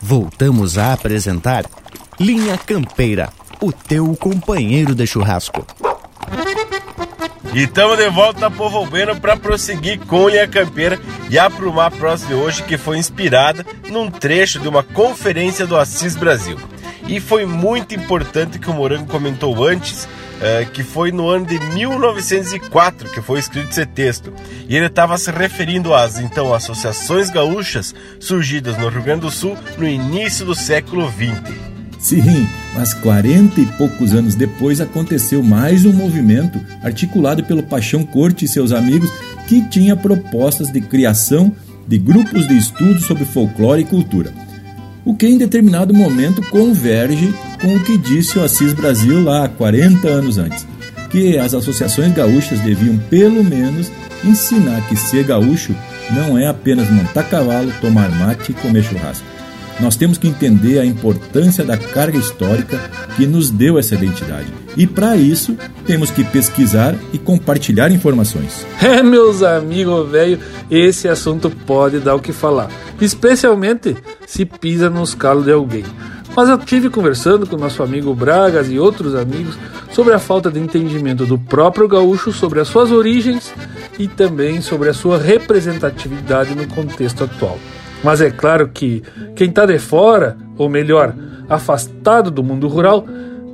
Voltamos a apresentar Linha Campeira, o teu companheiro de churrasco. E estamos de volta Povo Bueno para prosseguir com Linha Campeira e aprumar a prosa de hoje que foi inspirada num trecho de uma conferência do Assis Brasil. E foi muito importante que o Morango comentou antes é, que foi no ano de 1904 que foi escrito esse texto. E ele estava se referindo às então associações gaúchas surgidas no Rio Grande do Sul no início do século XX. Sim, mas 40 e poucos anos depois aconteceu mais um movimento articulado pelo Paixão Corte e seus amigos que tinha propostas de criação de grupos de estudo sobre folclore e cultura o que em determinado momento converge com o que disse o Assis Brasil lá 40 anos antes, que as associações gaúchas deviam pelo menos ensinar que ser gaúcho não é apenas montar cavalo, tomar mate e comer churrasco. Nós temos que entender a importância da carga histórica que nos deu essa identidade. E para isso, temos que pesquisar e compartilhar informações. É, meus amigos velho, esse assunto pode dar o que falar, especialmente se pisa nos calos de alguém. Mas eu tive conversando com nosso amigo Bragas e outros amigos sobre a falta de entendimento do próprio gaúcho sobre as suas origens e também sobre a sua representatividade no contexto atual. Mas é claro que quem está de fora, ou melhor, afastado do mundo rural,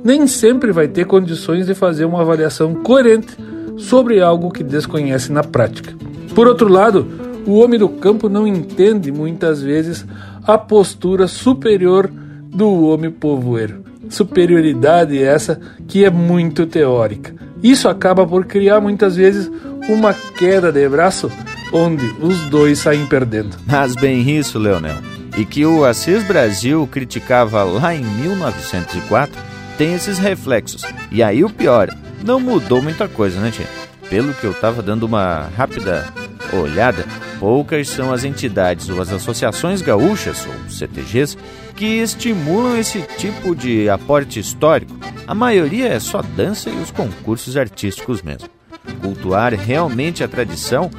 nem sempre vai ter condições de fazer uma avaliação coerente sobre algo que desconhece na prática. Por outro lado, o homem do campo não entende muitas vezes a postura superior do homem povoeiro. Superioridade essa que é muito teórica. Isso acaba por criar muitas vezes uma queda de braço onde os dois saem perdendo. Mas bem isso, Leonel. E que o Assis Brasil criticava lá em 1904 tem esses reflexos. E aí o pior, não mudou muita coisa, né, tia? Pelo que eu estava dando uma rápida olhada, poucas são as entidades ou as associações gaúchas, ou CTGs, que estimulam esse tipo de aporte histórico. A maioria é só dança e os concursos artísticos mesmo. Cultuar realmente a tradição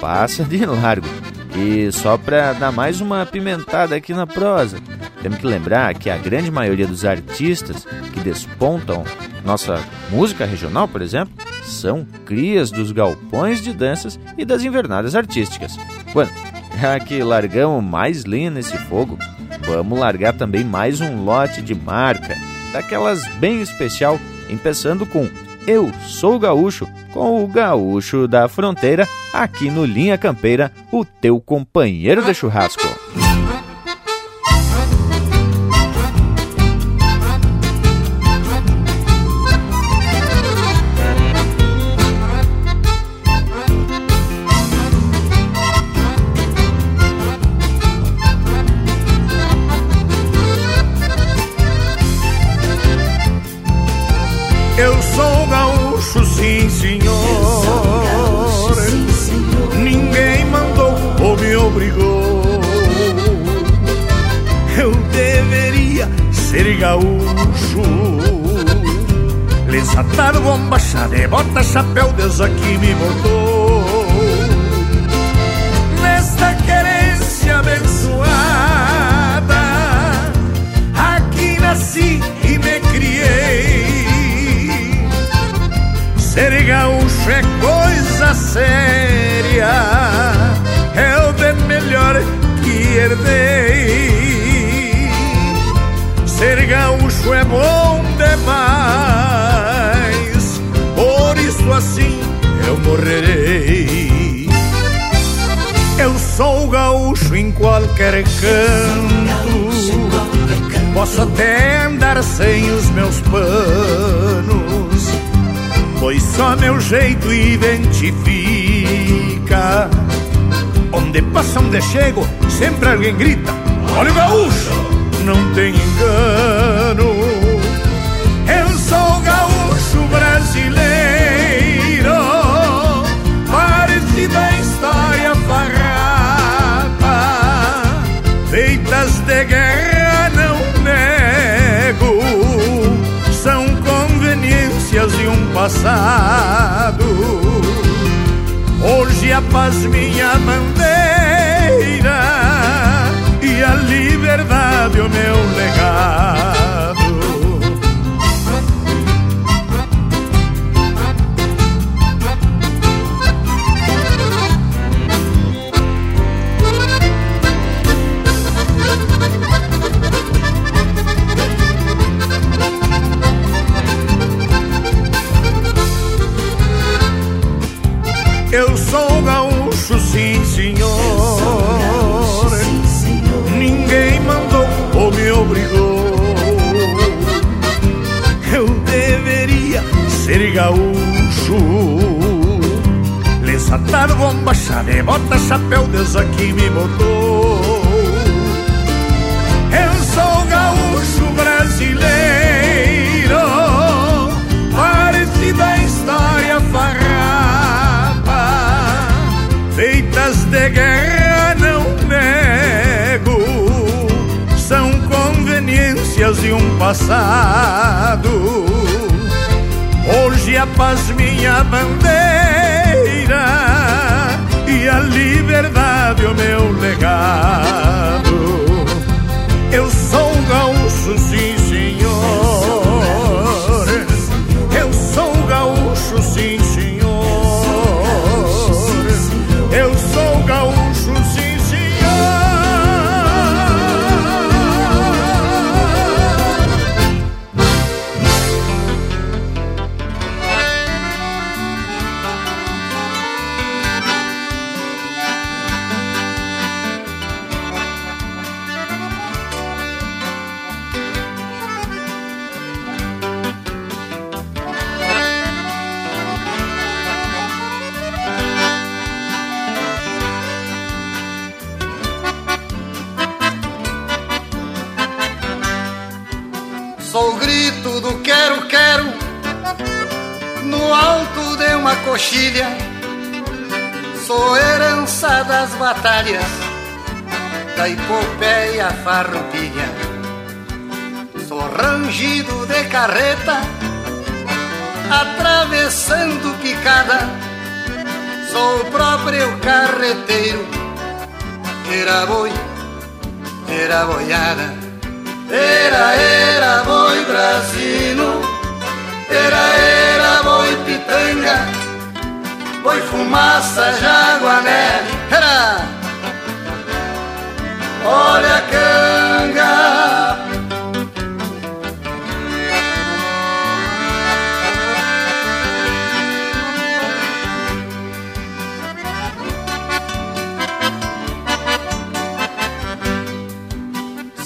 passa de largo. E só para dar mais uma apimentada aqui na prosa, temos que lembrar que a grande maioria dos artistas que despontam nossa música regional, por exemplo, são crias dos galpões de danças e das invernadas artísticas. Bueno, já que largamos mais lenha nesse fogo, vamos largar também mais um lote de marca, daquelas bem especial, começando com Eu Sou Gaúcho, com o Gaúcho da Fronteira, aqui no Linha Campeira, o teu companheiro de churrasco. gaúcho. Les ataram bombacha de bota, chapéu, Deus aqui me botou. Nesta querência abençoada Aqui nasci e me criei. Ser gaúcho é coisa séria É o bem melhor que herdei. É bom demais. Por isso assim eu morrerei. Eu sou gaúcho em qualquer canto. Posso até andar sem os meus panos Pois só meu jeito identifica. Onde passa, onde chego, sempre alguém grita Olha o gaúcho, não tem engano brasileiro Parecido a história farrapa. Feitas de guerra não nego São conveniências de um passado. Hoje a paz minha bandeira Lesatado, bomba, chave, bota, chapéu, Deus aqui me botou. Eu sou gaúcho brasileiro. Parecido a história farrapa Feitas de guerra não nego São conveniências de um passado Hoje a paz minha bandeira E a liberdade o meu legado. Eu sou um gaúcho, sim senhor Eu sou um gaúcho, sim senhor Sou herança das batalhas Da epopeia farroupilha. Sou rangido de carreta Atravessando picada. Sou o próprio carreteiro Era boi, era boiada. Era, era boi brasino, era, era boi pitanga, boi fumaça, jaguané, era. Olha a canga.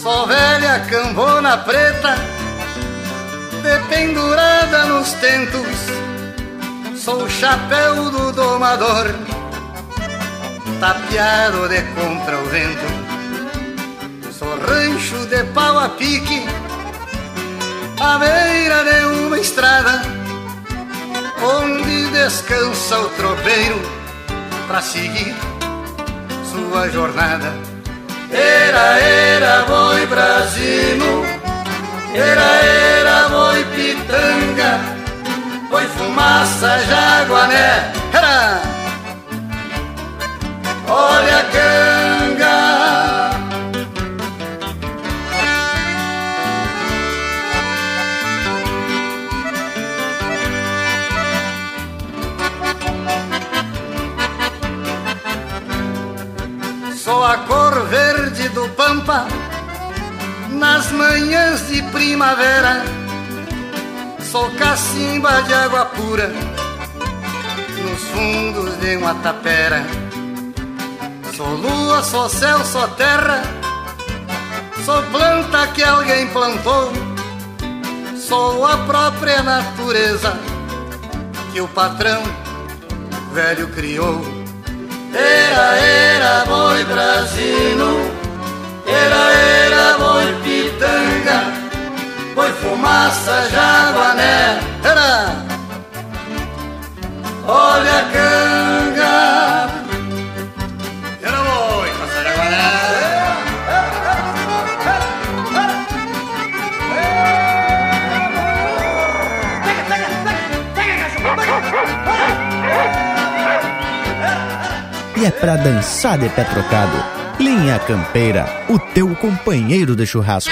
Sou velha cambona preta, dependurada nos tentos. Sou o chapéu do domador, tapeado de contra o vento. Sou rancho de pau a pique, à beira de uma estrada, onde descansa o tropeiro para seguir sua jornada. Era, era boi brasino, era, era foi fumaça, jaguané. Era. Olha a canga. Sou a cor verde do pampa nas manhãs de primavera. Sou cacimba de água pura nos fundos de uma tapera. Sou lua, sou céu, sou terra. Sou planta que alguém plantou. Sou a própria natureza que o patrão velho criou. Era, era, boi brasino. Era, era, boi pitanga. Boi fumaça, jaguané. Olha a canga. E é pra dançar de pé trocado. Linha Campeira, o teu companheiro de churrasco.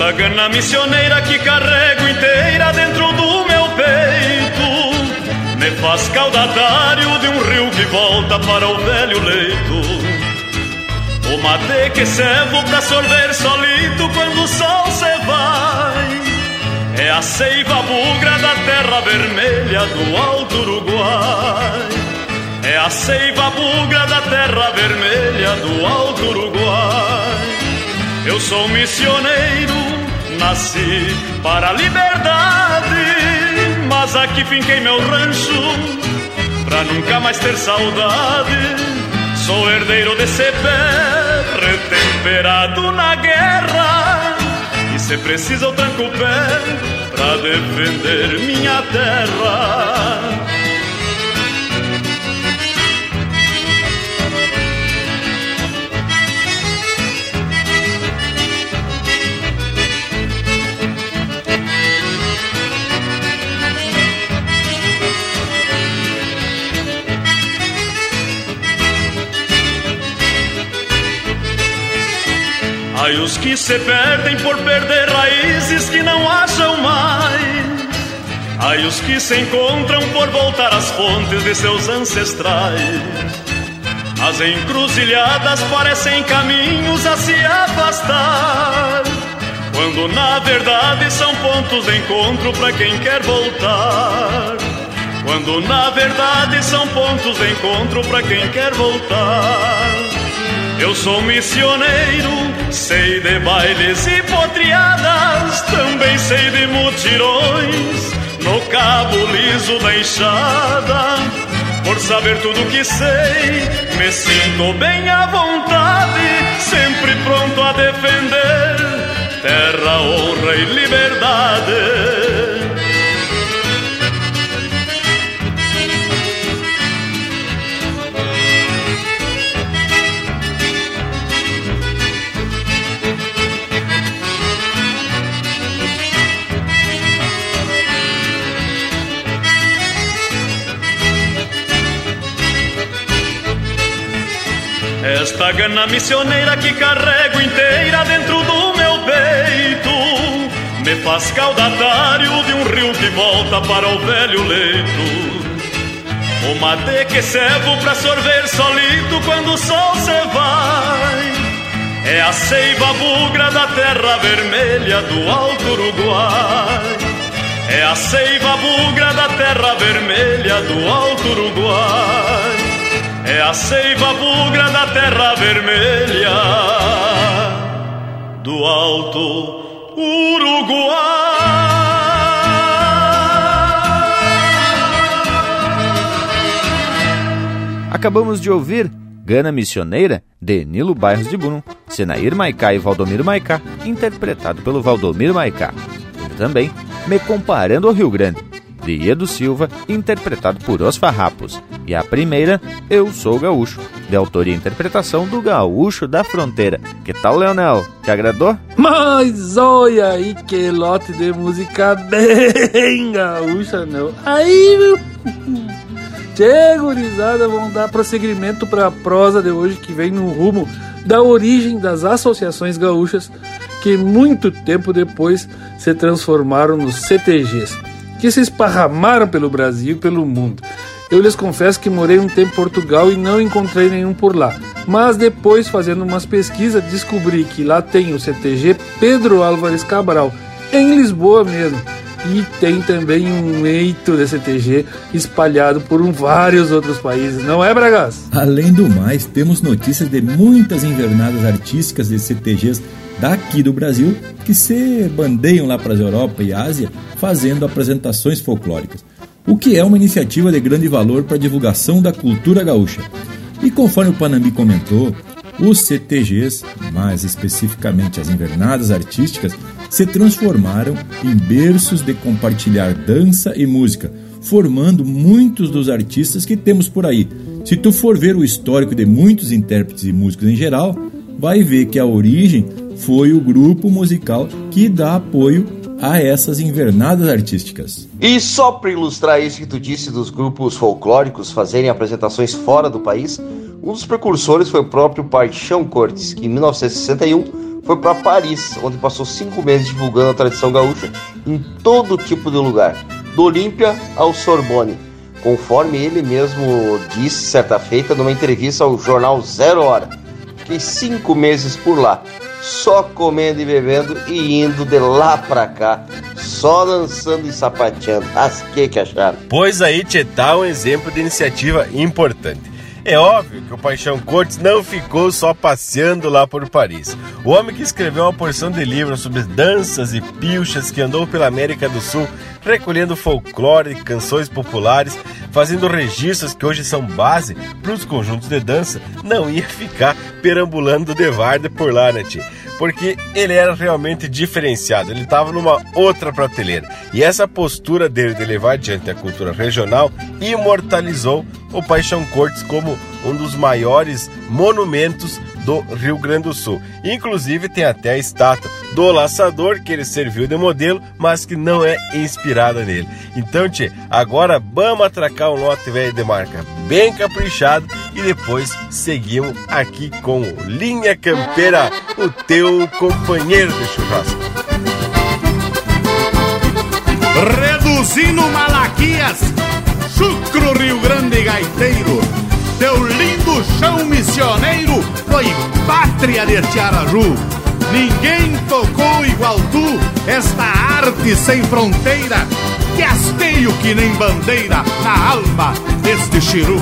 Esta gana missioneira que carrego inteira dentro do meu peito Me faz caudatário de um rio que volta para o velho leito. O mate que servo pra sorver solito quando o sol se vai É a seiva bugra da terra vermelha do alto Uruguai. É a seiva bugra da terra vermelha do alto Uruguai eu sou missioneiro, nasci para a liberdade, mas aqui finquei meu rancho pra nunca mais ter saudade. Sou herdeiro desse pé, retemperado na guerra, e se precisa eu tranco o pé pra defender minha terra. Ai, os que se perdem por perder raízes que não acham mais. Ai, os que se encontram por voltar às fontes de seus ancestrais. As encruzilhadas parecem caminhos a se afastar. Quando na verdade são pontos de encontro para quem quer voltar. Quando na verdade são pontos de encontro para quem quer voltar. Eu sou missioneiro, sei de bailes e potriadas, também sei de mutirões, no cabo liso da enxada. Por saber tudo que sei, me sinto bem à vontade, sempre pronto a defender terra, honra e liberdade. Esta gana missioneira que carrego inteira dentro do meu peito. Me faz caudatário de um rio que volta para o velho leito. O mate que servo pra sorver solito quando o sol se vai. É a seiva bugra da terra vermelha do alto Uruguai. É a seiva bugra da terra vermelha do alto Uruguai é a seiva bugra da terra vermelha do alto Uruguai. Acabamos de ouvir Gana Missioneira, de Nilo Bairros de Bruno, Senair Maicá e Valdomiro Maicá, interpretado pelo Valdomiro Maicá. Também Me Comparando ao Rio Grande, de Edu Silva, interpretado por Os Farrapos. E a primeira, Eu Sou Gaúcho, de autoria e interpretação do Gaúcho da Fronteira. Que tal, Leonel? Te agradou? Mas olha aí que lote de música bem gaúcha, não. Aí, meu... Tchê, gurizada, vamos dar prosseguimento para a prosa de hoje que vem no rumo da origem das associações gaúchas que muito tempo depois se transformaram nos CTGs, que se esparramaram pelo Brasil e pelo mundo. Eu lhes confesso que morei um tempo em Portugal e não encontrei nenhum por lá. Mas depois, fazendo umas pesquisas, descobri que lá tem o CTG Pedro Álvares Cabral, em Lisboa mesmo. E tem também um eito de CTG espalhado por um, vários outros países, não é, Bragas? Além do mais, temos notícias de muitas invernadas artísticas de CTGs daqui do Brasil que se bandeiam lá para a Europa e Ásia fazendo apresentações folclóricas o que é uma iniciativa de grande valor para a divulgação da cultura gaúcha. E conforme o Panambi comentou, os CTGs, mais especificamente as invernadas artísticas, se transformaram em berços de compartilhar dança e música, formando muitos dos artistas que temos por aí. Se tu for ver o histórico de muitos intérpretes e músicos em geral, vai ver que a origem foi o grupo musical que dá apoio a essas invernadas artísticas. E só para ilustrar isso que tu disse dos grupos folclóricos fazerem apresentações fora do país, um dos precursores foi o próprio Paixão Cortes, que em 1961 foi para Paris, onde passou cinco meses divulgando a tradição gaúcha em todo tipo de lugar, do Olímpia ao Sorbonne, conforme ele mesmo disse certa feita numa entrevista ao jornal Zero Hora. Fiquei cinco meses por lá, só comendo e bebendo e indo de lá pra cá, só dançando e sapateando. As que que acharam? Pois aí, Tietá, um exemplo de iniciativa importante. É óbvio que o Paixão Cortes não ficou só passeando lá por Paris. O homem que escreveu uma porção de livros sobre danças e pilchas que andou pela América do Sul, recolhendo folclore e canções populares, fazendo registros que hoje são base para os conjuntos de dança, não ia ficar perambulando de varda por lá, né, tia? Porque ele era realmente diferenciado, ele estava numa outra prateleira. E essa postura dele de levar adiante a cultura regional imortalizou o Paixão Cortes como um dos maiores monumentos do Rio Grande do Sul. Inclusive tem até a estátua do laçador que ele serviu de modelo, mas que não é inspirada nele. Então, tchê, agora vamos atracar um lote velho de marca bem caprichado e depois seguimos aqui com Linha Campeira, o teu companheiro de churrasco. Reduzindo Malaquias, Chucro Rio Grande Gaiteiro, teu lindo chão missioneiro foi pátria de Tiaraju. Ninguém tocou igual tu esta arte sem fronteira, que hasteio que nem bandeira na alma deste chiru.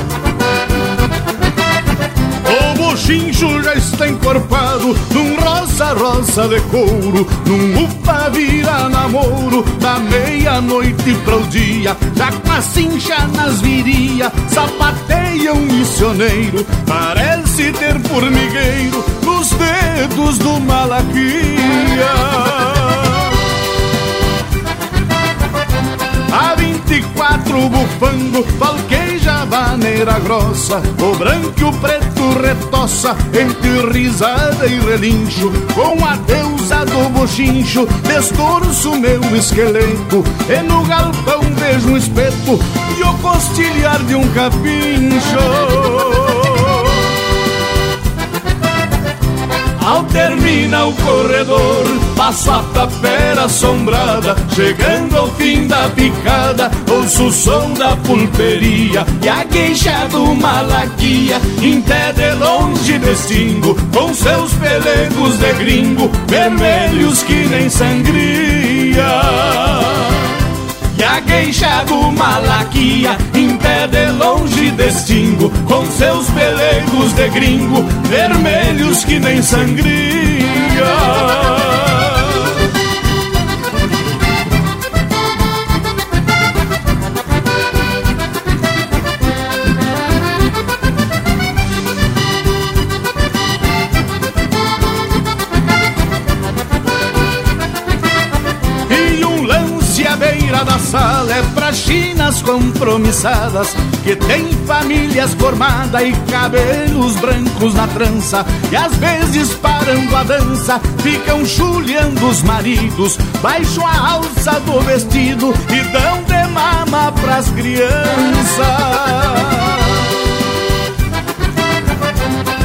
O bochincho já está encorpado num rosa-rosa de couro, num upa vira namoro, da meia-noite para o dia, já com a cincha nas viria, sapateia um missioneiro, parece ter formigueiro nos dedos do Malaquia. A 24 bufando, falqueja vaneira grossa. O branco e o preto retoça Entre risada e relincho. Com a deusa do bochincho Destorço meu esqueleto. E no galpão vejo um espeto E o costilhar de um capincho. Ao terminar o corredor, passo a tapera assombrada, chegando ao fim da picada, ouço o som da pulperia e a queixa do malaquia, em pé de longe distingo, com seus pelegos de gringo, vermelhos que nem sangria. E a queixa do Malaquia Em pé de longe distingo Com seus pelegos de gringo Vermelhos que nem sangria compromissadas Que tem famílias formadas e cabelos brancos na trança E às vezes parando a dança Ficam chuleando os maridos Baixam a alça do vestido E dão de mama pras crianças.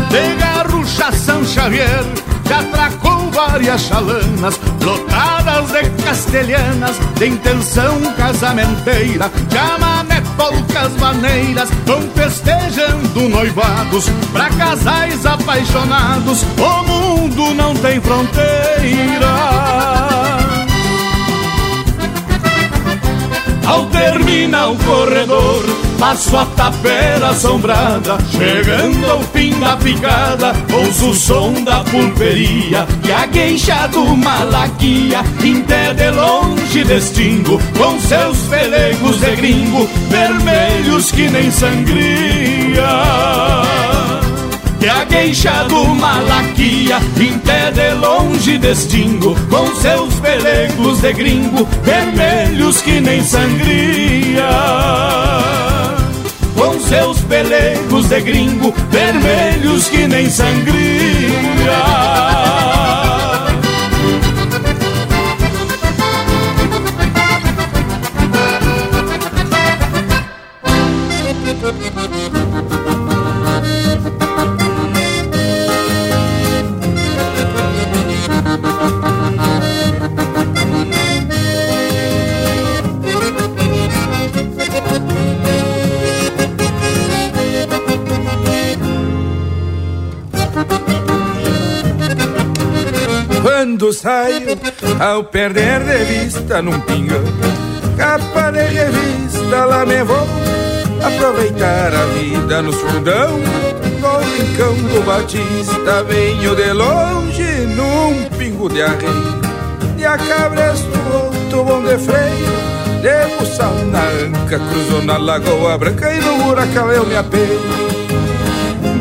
De garrucha São Xavier Já atracou várias chalanas Lotadas de castelhanas De intenção casamenteira Chamamé, polcas, maneiras Vão festejando noivados Pra casais apaixonados O mundo não tem fronteira Ao terminar o corredor, passo a tapera assombrada. Chegando ao fim da picada, ouço o som da pulperia e a queixa do malaquia. Até de longe distingo, com seus pelegos de gringo, vermelhos que nem sangria. E a queixa do Malaquia Até de longe distingo Com seus pelegos de gringo Vermelhos que nem sangria. Com seus pelegos de gringo Vermelhos que nem sangria Quando saio, ao perder de vista num pingão Capa de revista, lá me vou Aproveitar a vida no fundão Do rincão do Batista Venho de longe num pingo de arreio De a cabresto, outro bom de freio De buçal na anca, cruzou na lagoa branca E no buracão eu me apeio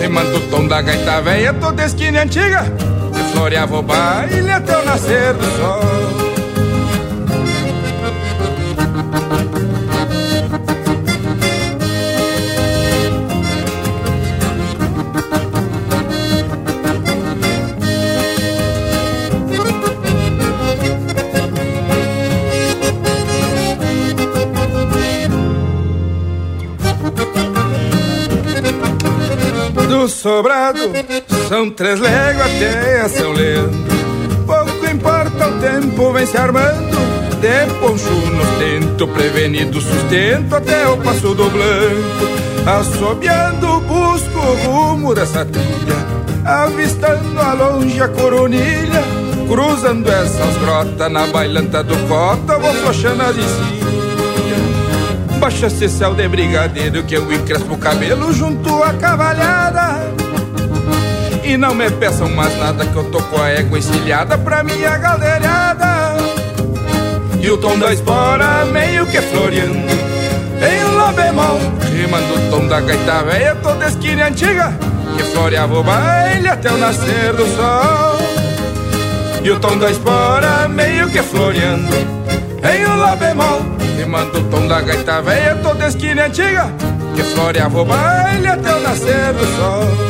Rimando o tom da gaita velha toda esquina antiga. Que floreava o baile até o nascer do sol sobrado. São três léguas até São Leandro Pouco importa o tempo, vem se armando. De poncho no tento, prevenido sustento Até o passo do blanco. Assobiando, busco o rumo dessa trilha. Avistando a longe a coronilha. Cruzando essas grotas na bailanta do cota Vou flochando a de cima Baixa esse céu de brigadeiro que eu encrespo o cabelo junto à cavalhada E não me peçam mais nada que eu tô com a égua encilhada pra minha galdeirada E o tom da espora meio que floreando Em lá bemol, rimando o tom da gaita velha toda esquina antiga Que floreava o baile até o nascer do sol. E o tom da espora meio que floreando Em lá bemol Rimando o tom da gaita velha toda esquina antiga Que floreava o baile até o nascer do sol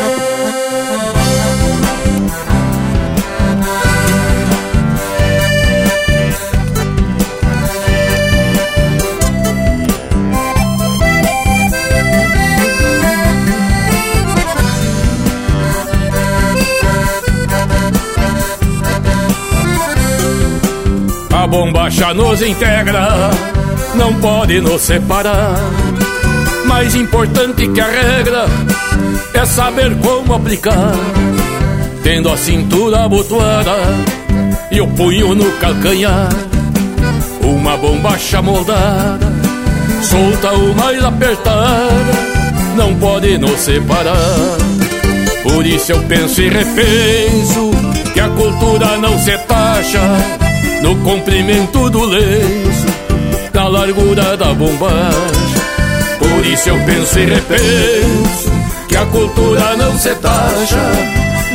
A bombacha nos integra não pode nos separar. Mais importante que a regra é saber como aplicar. Tendo a cintura abotoada e o punho no calcanhar. Uma bombacha moldada, solta o mais apertada, não pode nos separar. Por isso eu penso e repenso que a cultura não se taxa no comprimento do lenço, na largura da bombacha. Por isso eu penso e repenso que a cultura não se taxa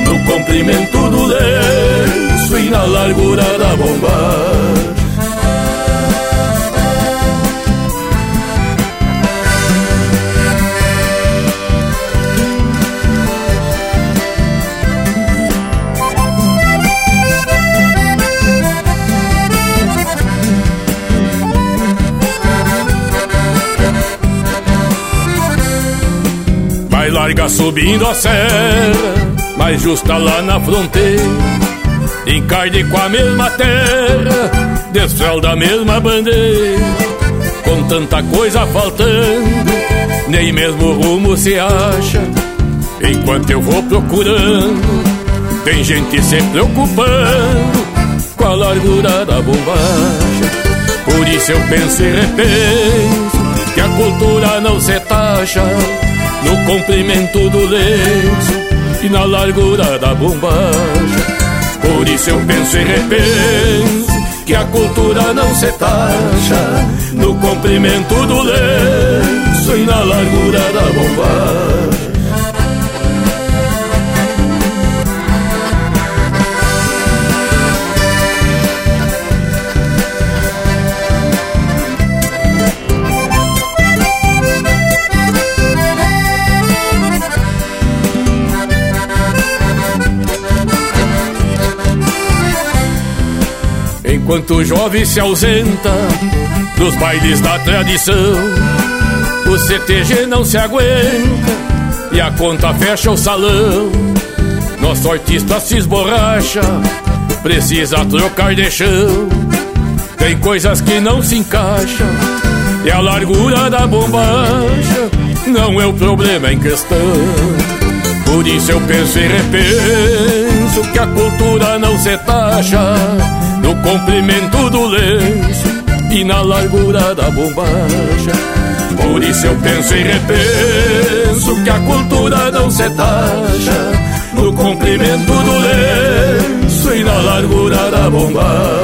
no comprimento do lenço e na largura da bombacha. Larga subindo a serra, mais justa lá na fronteira. Encarde com a mesma terra, desfralda a mesma bandeira. Com tanta coisa faltando, nem mesmo rumo se acha. Enquanto eu vou procurando, tem gente se preocupando com a largura da bombacha. Por isso eu penso e repenso que a cultura não se taxa no comprimento do lenço e na largura da bombacha. Por isso eu penso e repenso que a cultura não se taxa no comprimento do lenço e na largura da bombacha. Enquanto o jovem se ausenta dos bailes da tradição, o CTG não se aguenta e a conta fecha o salão. Nosso artista se esborracha, precisa trocar de chão. Tem coisas que não se encaixam e a largura da bombacha não é o problema em questão. Por isso eu penso e repenso que a cultura não se taxa no comprimento do lenço e na largura da bombacha. Por isso eu penso e repenso que a cultura não se taxa no comprimento do lenço e na largura da bombacha.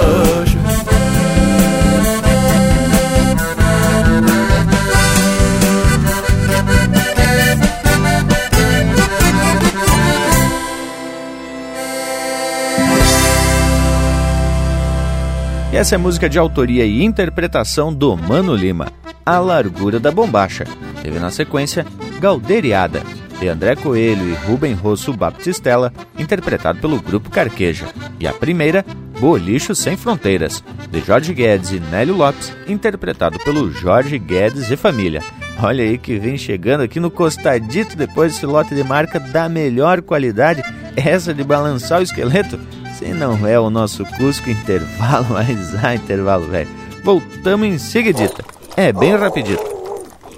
Essa é música de autoria e interpretação do Mano Lima, A Largura da Bombacha. Teve na sequência Galderiada, de André Coelho e Rubem Rosso Baptistella, interpretado pelo Grupo Carqueja. E a primeira, Bolicho Sem Fronteiras, de Jorge Guedes e Nélio Lopes, interpretado pelo Jorge Guedes e Família. Olha aí que vem chegando aqui no costadito depois desse lote de marca da melhor qualidade, essa de balançar o esqueleto. Se não é o nosso Cusco intervalo, mas há intervalo, velho. Voltamos em seguidita. É bem rapidito.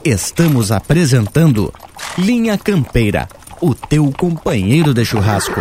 Estamos apresentando Linha Campeira, o teu companheiro de churrasco.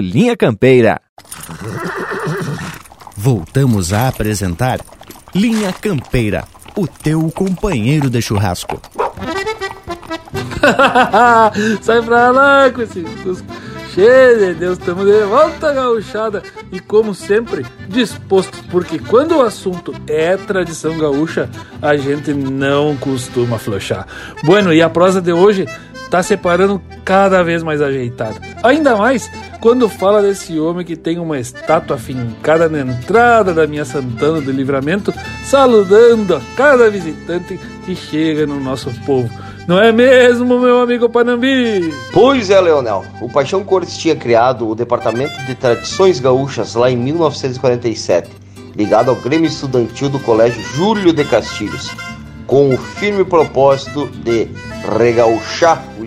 Linha Campeira. Voltamos a apresentar Linha Campeira, o teu companheiro de churrasco. Sai pra lá com esse cusco. Cheio de Deus, estamos de volta gauchada e como sempre, dispostos, porque quando o assunto é tradição gaúcha, a gente não costuma flochar. Bueno, e a prosa de hoje tá separando cada vez mais ajeitado. Ainda mais quando fala desse homem que tem uma estátua fincada na entrada da minha Santana do Livramento, saludando a cada visitante que chega no nosso povo. Não é mesmo, meu amigo Panambi? Pois é, Leonel. O Paixão Cores tinha criado o Departamento de Tradições Gaúchas lá em 1947, ligado ao Grêmio Estudantil do Colégio Júlio de Castilhos, com o firme propósito de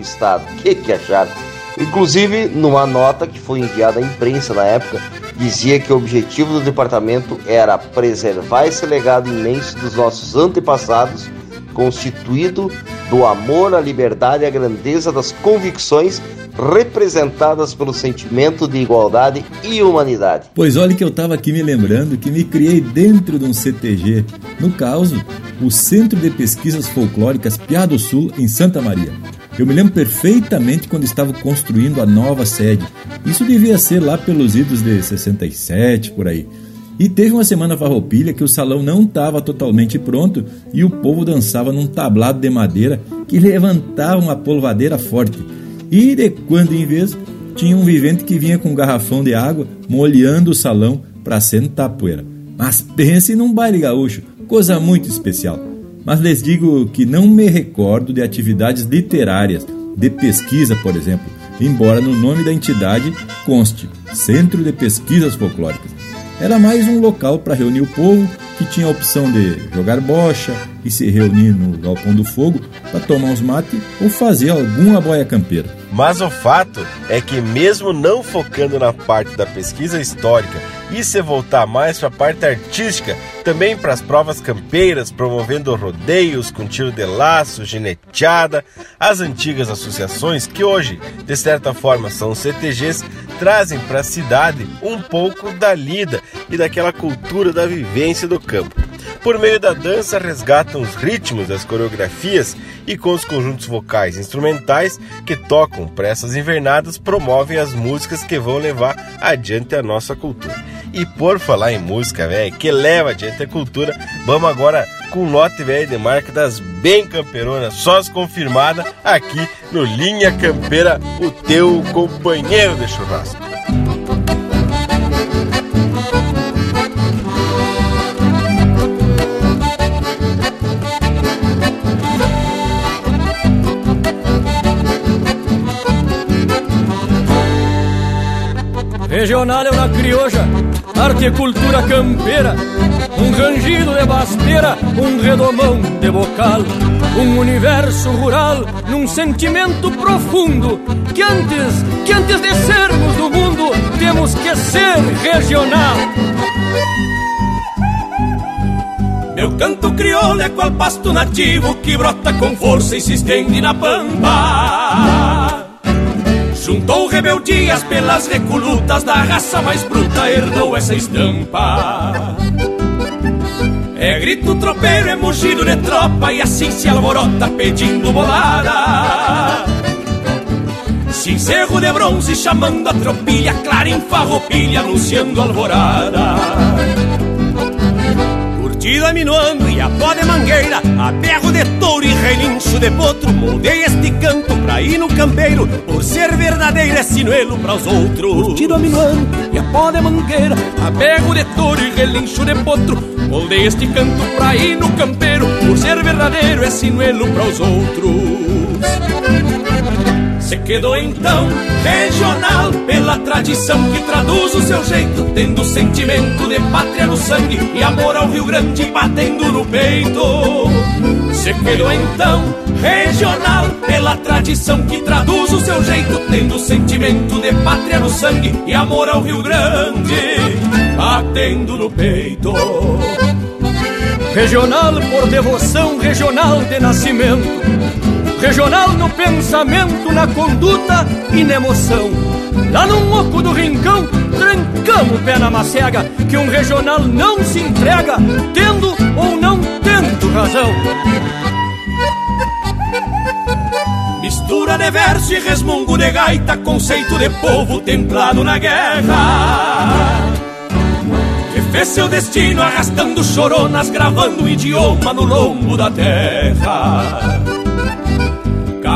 regauchar o Estado. Que que acharam? Inclusive, numa nota que foi enviada à imprensa na época, dizia que o objetivo do departamento era preservar esse legado imenso dos nossos antepassados constituído do amor à liberdade e à grandeza das convicções representadas pelo sentimento de igualdade e humanidade. Pois olha que eu estava aqui me lembrando que me criei dentro de um CTG, no caso, o Centro de Pesquisas Folclóricas Piá do Sul, em Santa Maria. Eu me lembro perfeitamente quando estava construindo a nova sede. Isso devia ser lá pelos idos de 67, por aí. E teve uma semana farroupilha que o salão não estava totalmente pronto e o povo dançava num tablado de madeira que levantava uma polvadeira forte. E de quando em vez tinha um vivente que vinha com um garrafão de água molhando o salão para sentar poeira. Mas pense num baile gaúcho, coisa muito especial. Mas lhes digo que não me recordo de atividades literárias, de pesquisa, por exemplo, embora no nome da entidade conste Centro de Pesquisas Folclóricas. Era mais um local para reunir o povo que tinha a opção de jogar bocha e se reunir no galpão do fogo para tomar uns mate ou fazer alguma boia campeira. Mas o fato é que mesmo não focando na parte da pesquisa histórica e se voltar mais para a parte artística, também para as provas campeiras, promovendo rodeios com tiro de laço, gineteada, as antigas associações que hoje, de certa forma, são CTGs, trazem para a cidade um pouco da lida e daquela cultura da vivência do campo. Por meio da dança, resgatam os ritmos das coreografias e com os conjuntos vocais instrumentais que tocam para essas invernadas, promovem as músicas que vão levar adiante a nossa cultura. E por falar em música, velho, que leva adiante a cultura, vamos agora com o lote velho de marca das bem camperonas, sós confirmada aqui no Linha Campeira, o teu companheiro de churrasco. Regional é uma crioja, arte e cultura campeira, um rangido de basteira, um redomão de bocal, um universo rural num sentimento profundo que antes, que antes de sermos do mundo, temos que ser regional. Meu canto crioulo é qual pasto nativo que brota com força e se estende na pampa. Juntou rebeldias pelas recolutas da raça mais bruta, herdou essa estampa. É grito tropeiro, é mugido de tropa e assim se alvorota pedindo bolada. Cincerro de bronze chamando a tropilha, clara em farroupilha anunciando alvorada curtida minuando e a pó de mangueira, a berro de touro e relincho de potro. Moldei este canto pra ir no campeiro, por ser verdadeiro é sinuelo para os outros. Curtido minuando e a pó de mangueira, a berro de touro e relincho de potro. Moldei este canto pra ir no campeiro, por ser verdadeiro é sinuelo para os outros. Se quedou então regional pela tradição que traduz o seu jeito, tendo sentimento de pátria no sangue e amor ao Rio Grande batendo no peito. Se quedou então regional pela tradição que traduz o seu jeito, tendo sentimento de pátria no sangue e amor ao Rio Grande batendo no peito. Regional por devoção, regional de nascimento Regional no pensamento, na conduta e na emoção. Lá no oco do rincão, trancamos o pé na macega, que um regional não se entrega, tendo ou não tendo razão. Mistura de verso e resmungo de gaita, conceito de povo templado na guerra. Que fez seu destino arrastando choronas, gravando o idioma no lombo da terra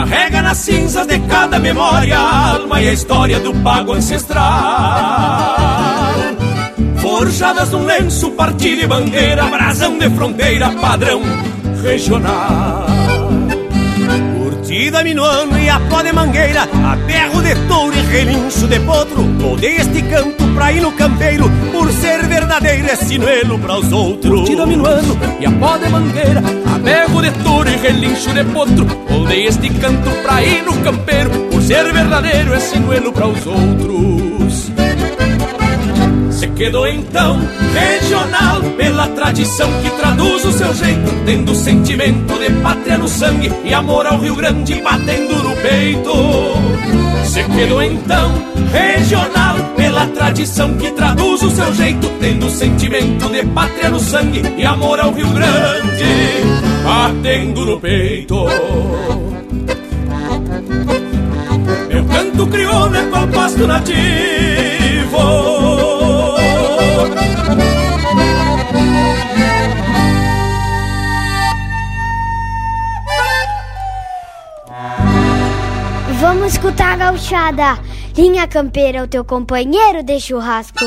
carrega nas cinzas de cada memória a alma e a história do pago ancestral. Forjadas num lenço, partido e bandeira, brasão de fronteira, padrão regional. Curtida minuano e a pó de mangueira, aperro de touro e relincho de potro, Mudei este canto pra ir no campeiro, por ser verdadeiro é sinuelo para os outros. Curtida minuano e a pó de mangueira, aperro de touro e relincho de potro, Mudei este canto pra ir no campeiro, por ser verdadeiro é sinuelo para os outros. Quedou então regional pela tradição que traduz o seu jeito, tendo sentimento de pátria no sangue e amor ao Rio Grande batendo no peito. Se quedou então regional pela tradição que traduz o seu jeito, tendo sentimento de pátria no sangue e amor ao Rio Grande batendo no peito. Meu canto crioulo é qual pasto nativo. Vamos escutar a gauchada. Linha Campeira, o teu companheiro de churrasco.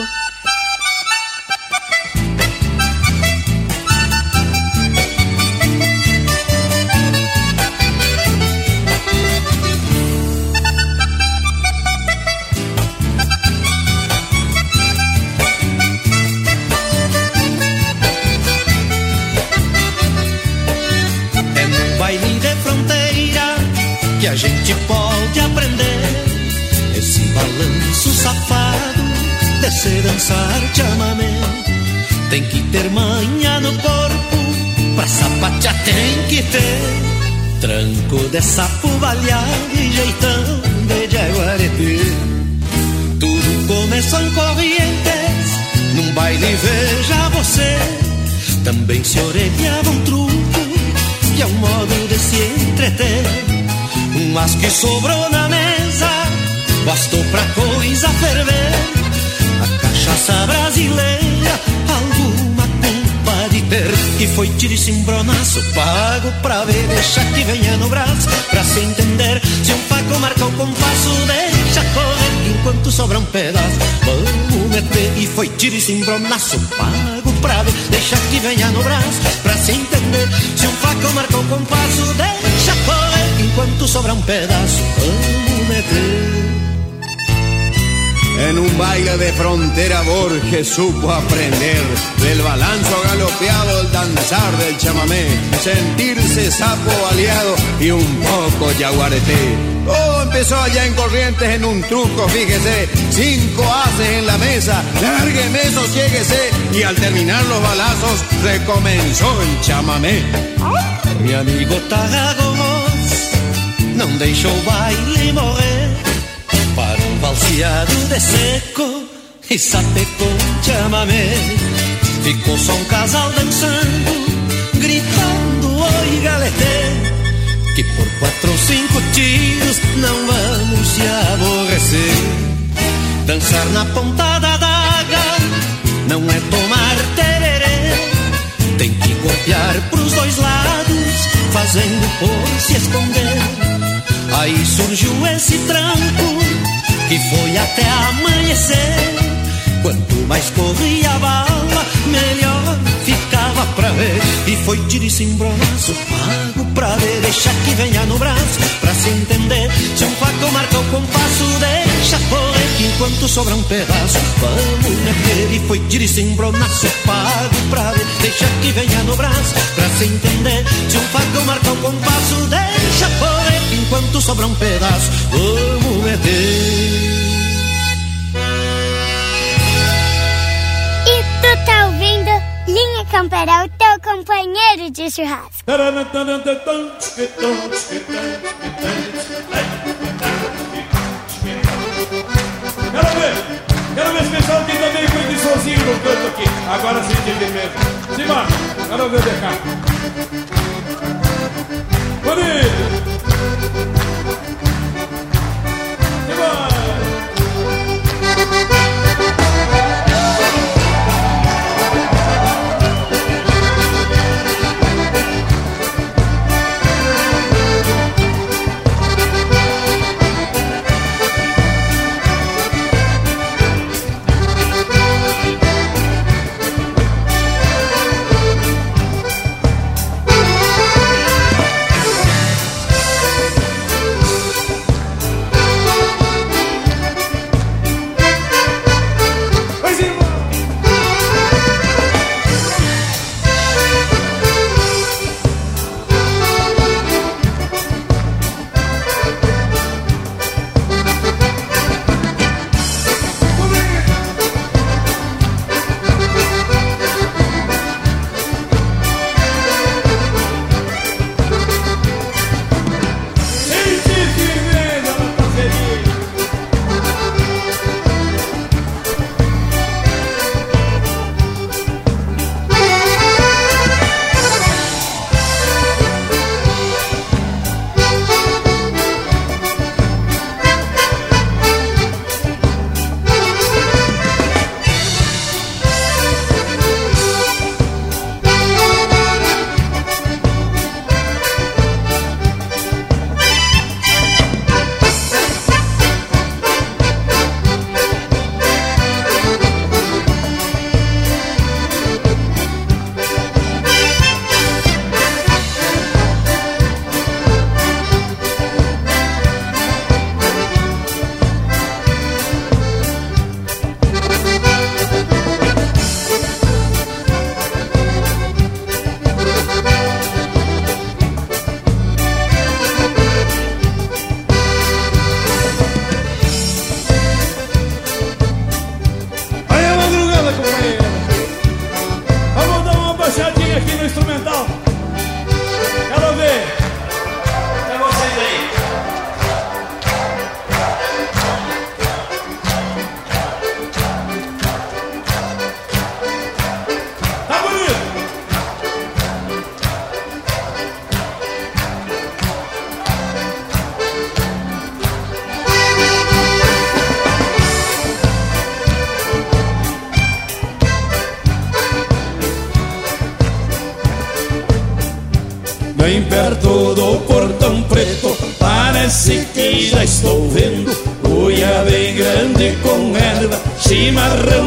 que a gente pode se dançar chamamé. Tem que ter manha no corpo, pra sapatear tem que ter tranco de sapo baleado e jeitão de jaguareté. Tudo começou em Corrientes, num baile veja você. Também se orelhava um truco, que é um modo de se entreter mas que sobrou na mesa bastou pra coisa ferver. A cachaça brasileira, alguma culpa de ter. Que foi tiro e cimbronaço, pago pra ver, deixa que venha no braço, pra se entender. Se um faco marca o compasso, deixa correr, enquanto sobra um pedaço. Vamos meter, e foi tiro e cimbronaço, pago pra ver, deixa que venha no braço, pra se entender. Se um faco marca o compasso, deixa correr enquanto sobra um pedaço, vamos meter. En un baile de frontera Borges supo aprender del balanzo galopeado, el danzar del chamamé, sentirse sapo aliado y un poco yaguareté. Todo empezó allá en Corrientes en un truco, fíjese, cinco haces en la mesa, lárgueme, sosiéguese y al terminar los balazos recomenzó el chamamé. Mi amigo Tagago não deixou o baile morrer. Para um valseado de seco e sapecou chamamé. Ficou só um casal dançando, gritando oi galetê. Que por quatro ou cinco tiros não vamos se aborrecer. Dançar na ponta da daga não é tomar tererê. Tem que golpear pros dois lados, fazendo por se esconder. Aí surgiu esse tranco que foi até amanhecer. Quanto mais corria a bala, melhor ficava pra ver. E foi tiro e cimbronaço, pago pra ver. Deixa que venha no braço, pra se entender. Se um faco marca o compasso, deixa correr. Que enquanto sobra um pedaço, vamos meter. E foi tiro e cimbronaço, pago pra ver. Deixa que venha no braço, pra se entender. Se um faco marca o compasso, deixa correr. Que enquanto sobra um pedaço, vamos meter. Linha Campeira, o teu companheiro de churrasco. Quero ver, quero ver esse pessoal que também de sozinho no canto aqui. Agora sim entende mesmo. Simbora, quero ver o DK. Bonito. aqui chimarrão que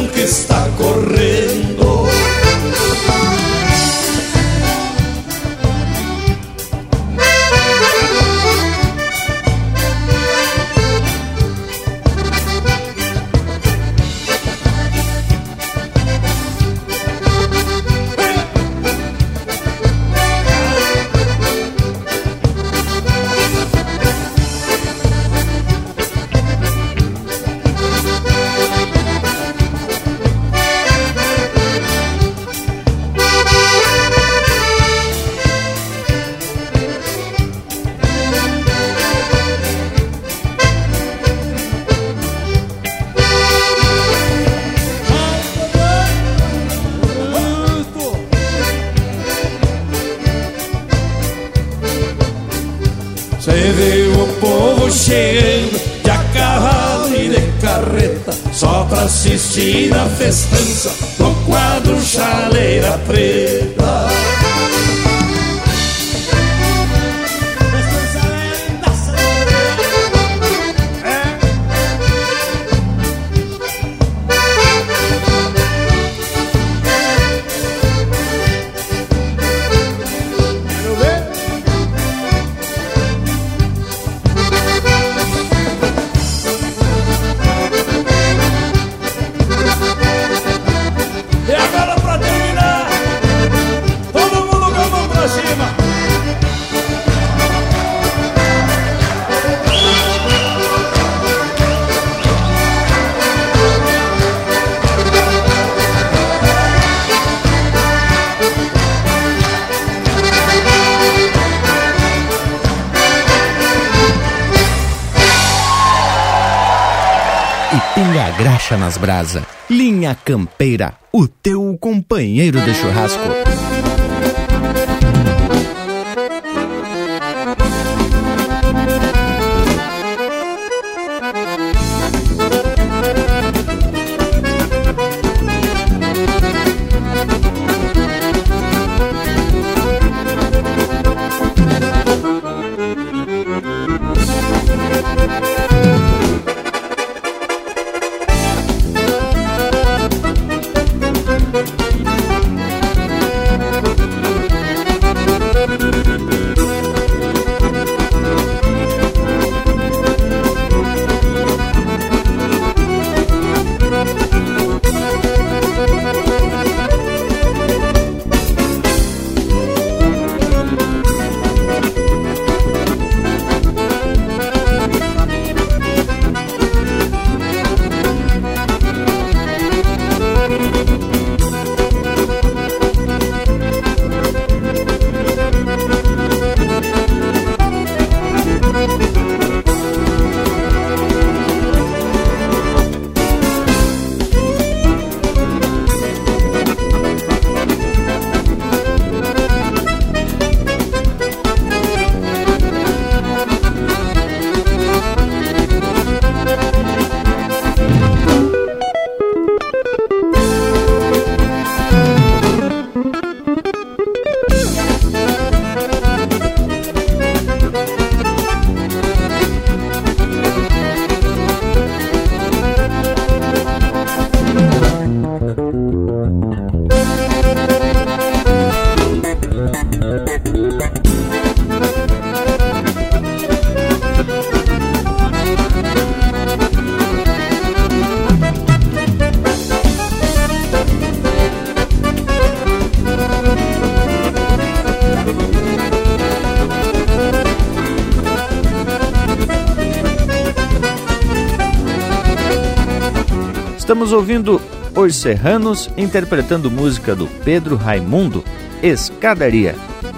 Estamos ouvindo Os Serranos interpretando música do Pedro Raimundo, Escadaria.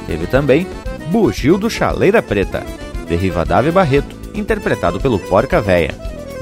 Teve também Bugio do Chaleira Preta, de Rivadavia Barreto, interpretado pelo Porca Véia.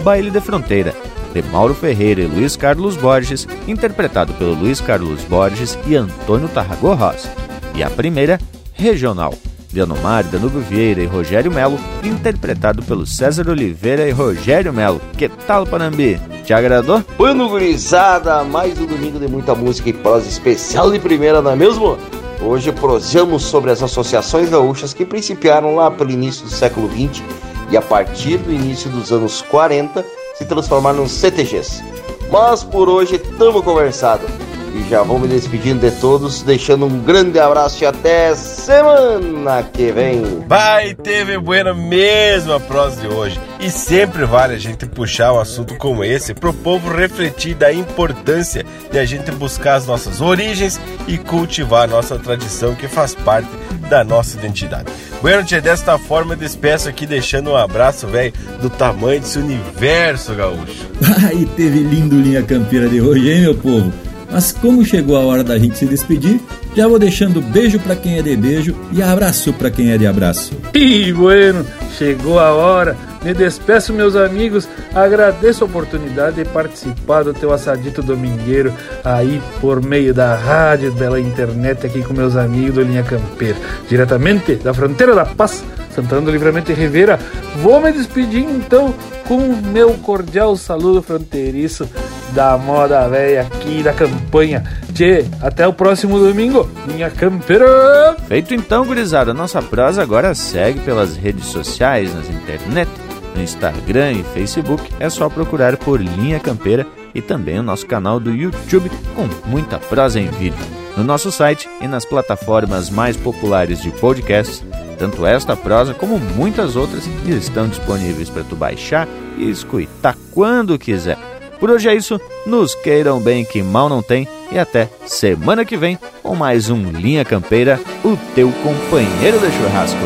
Baile de Fronteira, de Mauro Ferreira e Luiz Carlos Borges, interpretado pelo Luiz Carlos Borges e Antônio Tarragó Rosa. E a primeira, Regional, de Anomar, Danúbio Vieira e Rogério Melo, interpretado pelo César Oliveira e Rogério Melo. Que tal, Panambi? Te agradou? Bueno, gurizada, mais um domingo de muita música e prosa especial de primeira, não é mesmo? Hoje prosseamos sobre as associações gaúchas que principiaram lá pelo início do século XX e a partir do início dos anos 40 se transformaram em CTGs. Mas por hoje estamos conversado e já vou me despedindo de todos, deixando um grande abraço e até semana que vem. Vai, teve buena mesmo a prosa de hoje. E sempre vale a gente puxar um assunto como esse pro povo refletir da importância de a gente buscar as nossas origens e cultivar a nossa tradição que faz parte da nossa identidade. Bueno, tia, desta forma eu despeço aqui deixando um abraço, velho, do tamanho desse universo gaúcho. Ai, teve lindo linha campeira de hoje, hein, meu povo? Mas como chegou a hora da gente se despedir, já vou deixando beijo para quem é de beijo e abraço para quem é de abraço. E bueno, chegou a hora. Me despeço, meus amigos. Agradeço a oportunidade de participar do teu assadito domingueiro aí por meio da rádio, pela internet aqui com meus amigos do Linha Campeira, diretamente da fronteira da Paz, Santana do Livramento e Rivera. Vou me despedir então com o meu cordial saludo fronteiriço da moda velha aqui da campanha. Tchê, até o próximo domingo, minha campeira! Feito então, gurizada, nossa prosa agora segue pelas redes sociais, nas internet, no Instagram e Facebook. É só procurar por Linha Campeira e também o nosso canal do YouTube com muita prosa em vídeo. No nosso site e nas plataformas mais populares de podcasts, tanto esta prosa como muitas outras estão disponíveis para tu baixar e escutar quando quiser. Por hoje é isso, nos queiram bem que mal não tem e até semana que vem com mais um Linha Campeira, o teu companheiro de churrasco.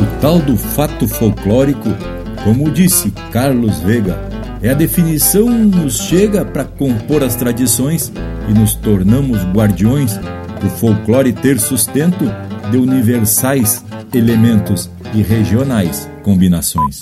O tal do fato folclórico, como disse Carlos Vega, é a definição nos chega para compor as tradições e nos tornamos guardiões do folclore ter sustento de universais elementos e regionais combinações.